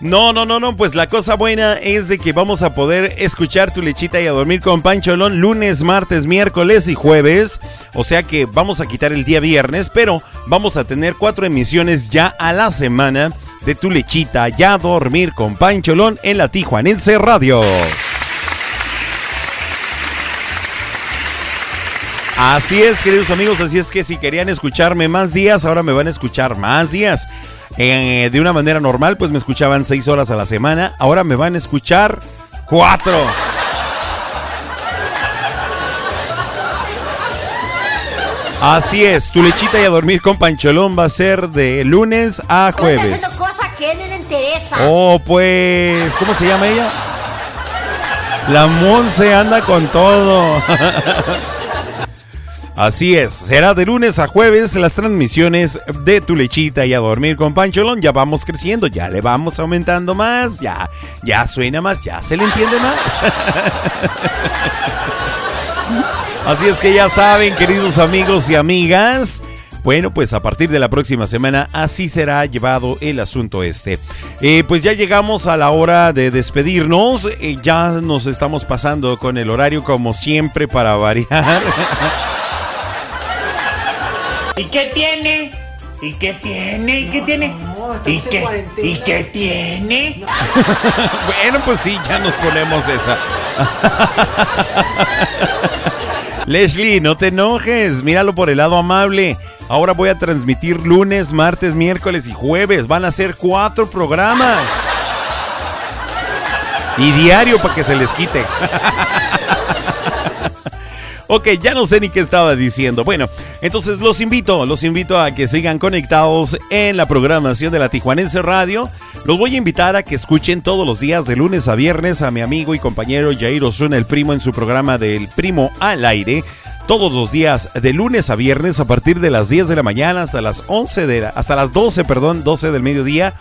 [SPEAKER 1] No, no, no, no, pues la cosa buena es de que vamos a poder escuchar tu lechita y a dormir con Pancholón lunes, martes, miércoles y jueves. O sea que vamos a quitar el día viernes, pero vamos a tener cuatro emisiones ya a la semana de tu lechita ya a dormir con Pancholón en la Tijuanense Radio. Así es, queridos amigos, así es que si querían escucharme más días, ahora me van a escuchar más días. Eh, de una manera normal, pues me escuchaban seis horas a la semana, ahora me van a escuchar cuatro. Así es, tu lechita y a dormir con Pancholón va a ser de lunes a jueves.
[SPEAKER 46] haciendo que no le interesa.
[SPEAKER 1] Oh, pues, ¿cómo se llama ella? La Monse anda con todo. Así es, será de lunes a jueves las transmisiones de tu lechita y a dormir con Pancholón. Ya vamos creciendo, ya le vamos aumentando más, ya, ya suena más, ya se le entiende más. Así es que ya saben, queridos amigos y amigas. Bueno, pues a partir de la próxima semana así será llevado el asunto este. Eh, pues ya llegamos a la hora de despedirnos. Eh, ya nos estamos pasando con el horario como siempre para variar.
[SPEAKER 47] ¿Y qué tiene? ¿Y qué tiene? ¿Y qué tiene? ¿Y qué, ¿Y qué tiene?
[SPEAKER 1] bueno, pues sí, ya nos ponemos esa. Leslie, no te enojes, míralo por el lado amable. Ahora voy a transmitir lunes, martes, miércoles y jueves. Van a ser cuatro programas. Y diario para que se les quite. Ok, ya no sé ni qué estaba diciendo. Bueno, entonces los invito, los invito a que sigan conectados en la programación de la Tijuanense Radio. Los voy a invitar a que escuchen todos los días de lunes a viernes a mi amigo y compañero Jair Osuna, el primo, en su programa del Primo al Aire. Todos los días, de lunes a viernes, a partir de las 10 de la mañana hasta las 11 de la- hasta las 12, perdón, 12 del mediodía.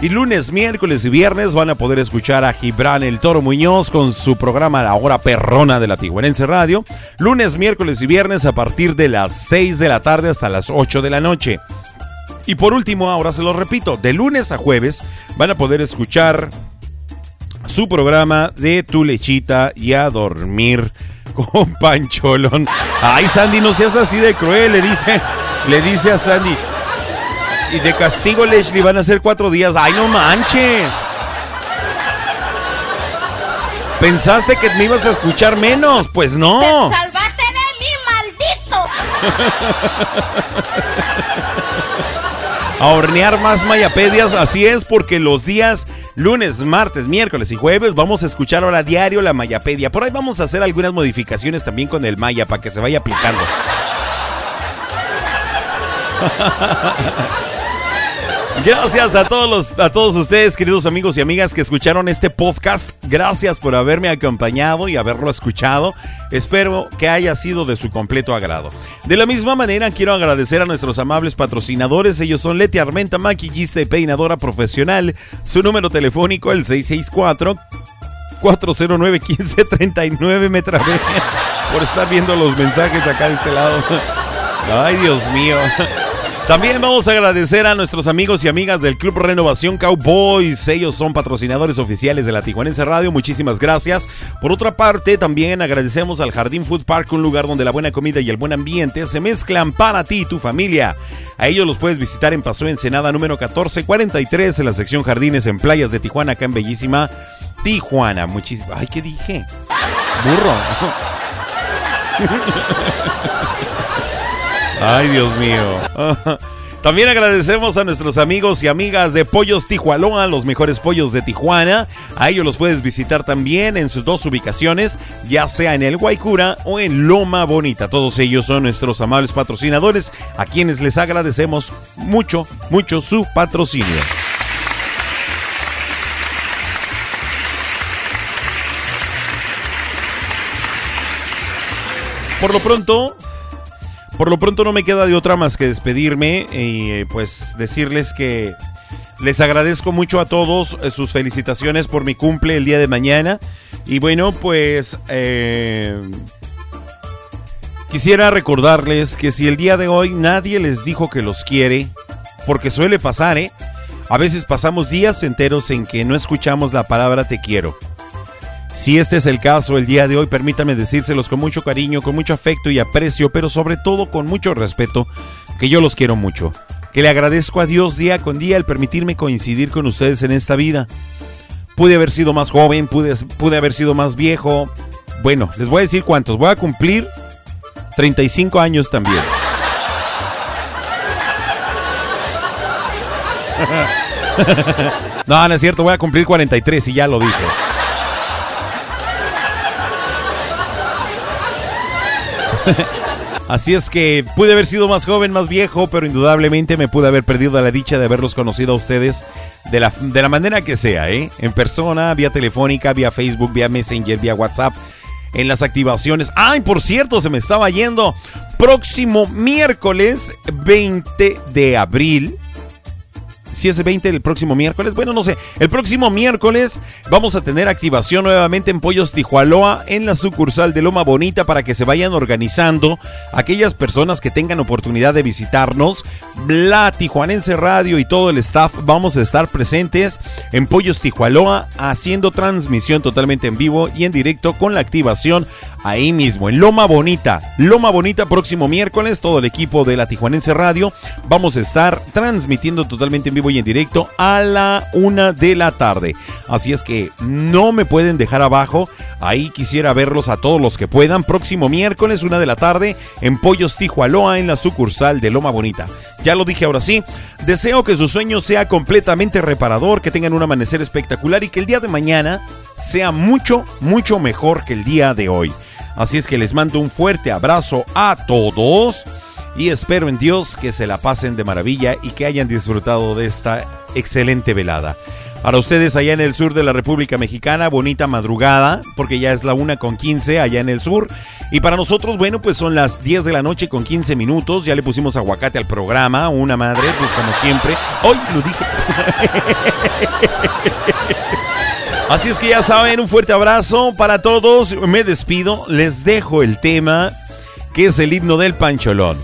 [SPEAKER 1] Y lunes, miércoles y viernes van a poder escuchar a Gibran el Toro Muñoz con su programa La Hora Perrona de la Tijuanense Radio. Lunes, miércoles y viernes a partir de las 6 de la tarde hasta las 8 de la noche. Y por último, ahora se lo repito, de lunes a jueves van a poder escuchar su programa de Tu Lechita y a dormir con Pancholón. Ay, Sandy, no seas así de cruel, le dice, le dice a Sandy. Y de castigo, Leslie, van a ser cuatro días. Ay, no manches. ¿Pensaste que me ibas a escuchar menos? Pues no.
[SPEAKER 17] ¡Te salvaste de mí, maldito!
[SPEAKER 1] a hornear más mayapedias. Así es, porque los días lunes, martes, miércoles y jueves vamos a escuchar ahora diario la mayapedia. Por ahí vamos a hacer algunas modificaciones también con el maya para que se vaya aplicando. Gracias a todos los, a todos ustedes, queridos amigos y amigas que escucharon este podcast. Gracias por haberme acompañado y haberlo escuchado. Espero que haya sido de su completo agrado. De la misma manera, quiero agradecer a nuestros amables patrocinadores. Ellos son Leti Armenta, maquillista y peinadora profesional. Su número telefónico, el 664 409 1539 me trabé por estar viendo los mensajes acá de este lado. Ay, Dios mío. También vamos a agradecer a nuestros amigos y amigas del Club Renovación Cowboys. Ellos son patrocinadores oficiales de la Tijuanense Radio. Muchísimas gracias. Por otra parte, también agradecemos al Jardín Food Park, un lugar donde la buena comida y el buen ambiente se mezclan para ti y tu familia. A ellos los puedes visitar en Paso Ensenada número 1443 en la sección Jardines en Playas de Tijuana, acá en bellísima Tijuana. Muchísimas. Ay, ¿qué dije? Burro. Ay, Dios mío. También agradecemos a nuestros amigos y amigas de Pollos Tijualoa, los mejores pollos de Tijuana. A ellos los puedes visitar también en sus dos ubicaciones, ya sea en el Guaycura o en Loma Bonita. Todos ellos son nuestros amables patrocinadores, a quienes les agradecemos mucho, mucho su patrocinio. Por lo pronto, por lo pronto no me queda de otra más que despedirme y eh, pues decirles que les agradezco mucho a todos eh, sus felicitaciones por mi cumple el día de mañana. Y bueno, pues eh, quisiera recordarles que si el día de hoy nadie les dijo que los quiere, porque suele pasar, ¿eh? A veces pasamos días enteros en que no escuchamos la palabra te quiero. Si este es el caso el día de hoy, permítanme decírselos con mucho cariño, con mucho afecto y aprecio, pero sobre todo con mucho respeto, que yo los quiero mucho. Que le agradezco a Dios día con día el permitirme coincidir con ustedes en esta vida. Pude haber sido más joven, pude, pude haber sido más viejo. Bueno, les voy a decir cuántos. Voy a cumplir 35 años también. no, no es cierto, voy a cumplir 43 y ya lo dije. Así es que pude haber sido más joven, más viejo, pero indudablemente me pude haber perdido la dicha de haberlos conocido a ustedes de la, de la manera que sea, ¿eh? En persona, vía telefónica, vía Facebook, vía Messenger, vía WhatsApp, en las activaciones. ¡Ay, por cierto, se me estaba yendo! Próximo miércoles 20 de abril si es 20 el próximo miércoles. Bueno, no sé. El próximo miércoles vamos a tener activación nuevamente en Pollos Tijualoa en la sucursal de Loma Bonita para que se vayan organizando aquellas personas que tengan oportunidad de visitarnos. La Tijuanense Radio y todo el staff vamos a estar presentes en Pollos Tijualoa haciendo transmisión totalmente en vivo y en directo con la activación ahí mismo, en Loma Bonita. Loma Bonita, próximo miércoles, todo el equipo de la Tijuanense Radio. Vamos a estar transmitiendo totalmente en vivo y en directo a la una de la tarde. Así es que no me pueden dejar abajo. Ahí quisiera verlos a todos los que puedan. Próximo miércoles, una de la tarde, en Pollos Tijualoa, en la sucursal de Loma Bonita. Ya lo dije ahora sí. Deseo que su sueño sea completamente reparador, que tengan un amanecer espectacular y que el día de mañana sea mucho, mucho mejor que el día de hoy. Así es que les mando un fuerte abrazo a todos y espero en Dios que se la pasen de maravilla y que hayan disfrutado de esta excelente velada. Para ustedes allá en el sur de la República Mexicana, bonita madrugada, porque ya es la una con 15 allá en el sur. Y para nosotros, bueno, pues son las 10 de la noche con 15 minutos. Ya le pusimos aguacate al programa, una madre, pues como siempre. Hoy lo dije. Así es que ya saben, un fuerte abrazo para todos. Me despido, les dejo el tema que es el himno del Pancholón.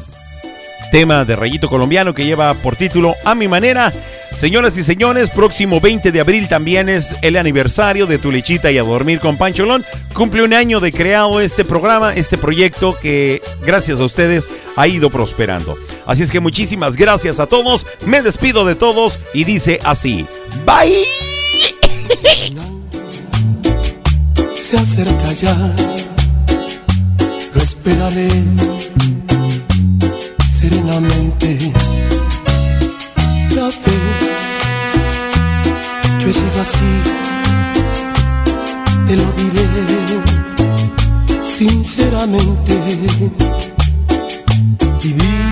[SPEAKER 1] Tema de Rayito Colombiano que lleva por título A mi manera. Señoras y señores, próximo 20 de abril también es el aniversario de Tu Lechita y a Dormir con Pancholón. Cumple un año de creado este programa, este proyecto que gracias a ustedes ha ido prosperando. Así es que muchísimas gracias a todos. Me despido de todos y dice así. Bye.
[SPEAKER 30] Se acerca ya, lo esperaré serenamente. Ya ves, yo he sido así, te lo diré sinceramente. Viví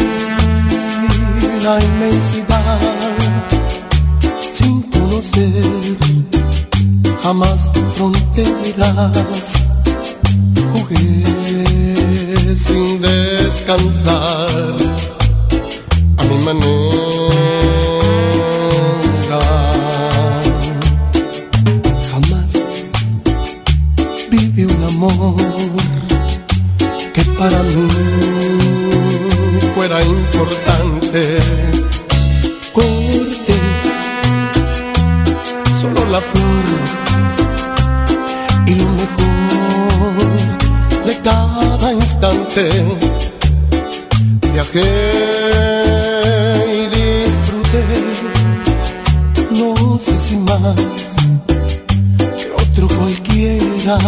[SPEAKER 30] la inmensidad sin conocer jamás fronteras. Jugué sin descansar a mi manera. Jamás viví un amor que para mí fuera importante. Instante. Viajé y disfruté, no sé si más que otro cualquiera.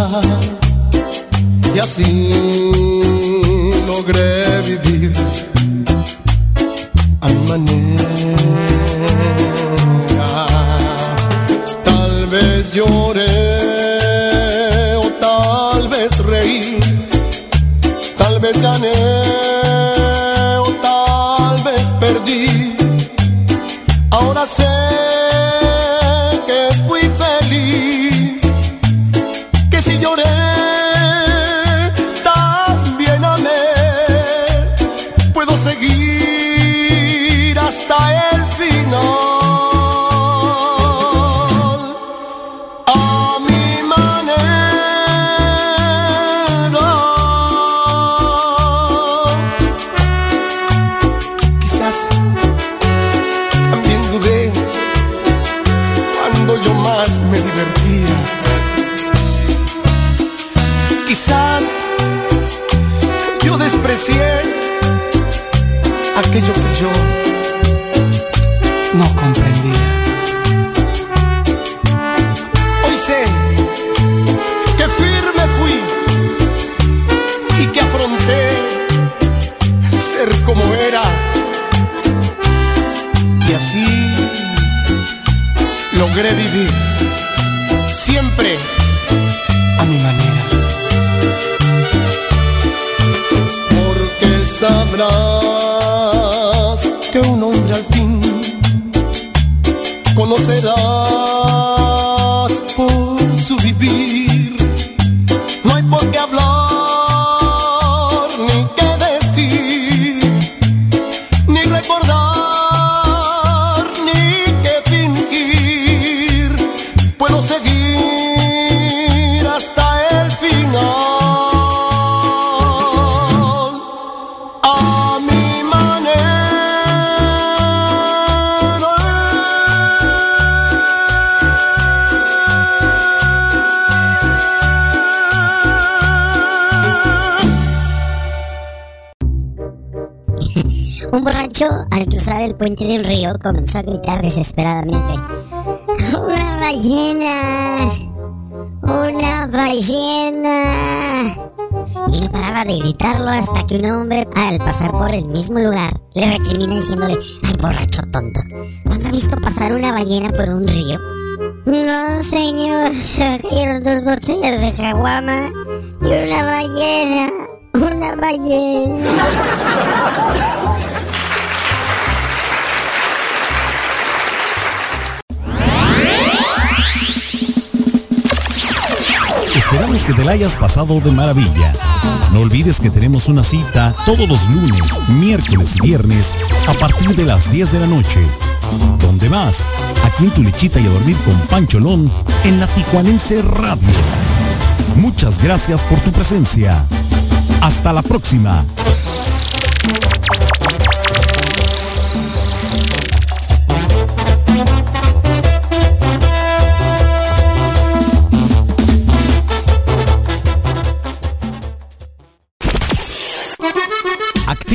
[SPEAKER 30] Y así logré vivir a mi manera. A
[SPEAKER 37] gritar desesperadamente. ¡Una ballena! ¡Una ballena! Y no paraba de gritarlo hasta que un hombre, al pasar por el mismo lugar, le recrimina diciéndole, ¡ay, borracho tonto! ¿Cuándo ha visto pasar una ballena por un río? No, señor, se cayeron dos botellas de caguama y una ballena. Una ballena.
[SPEAKER 1] Que te la hayas pasado de maravilla. No olvides que tenemos una cita todos los lunes, miércoles y viernes a partir de las 10 de la noche. ¿Dónde más? Aquí en tu lechita y a dormir con Pancholón en la Tijuanense Radio. Muchas gracias por tu presencia. Hasta la próxima.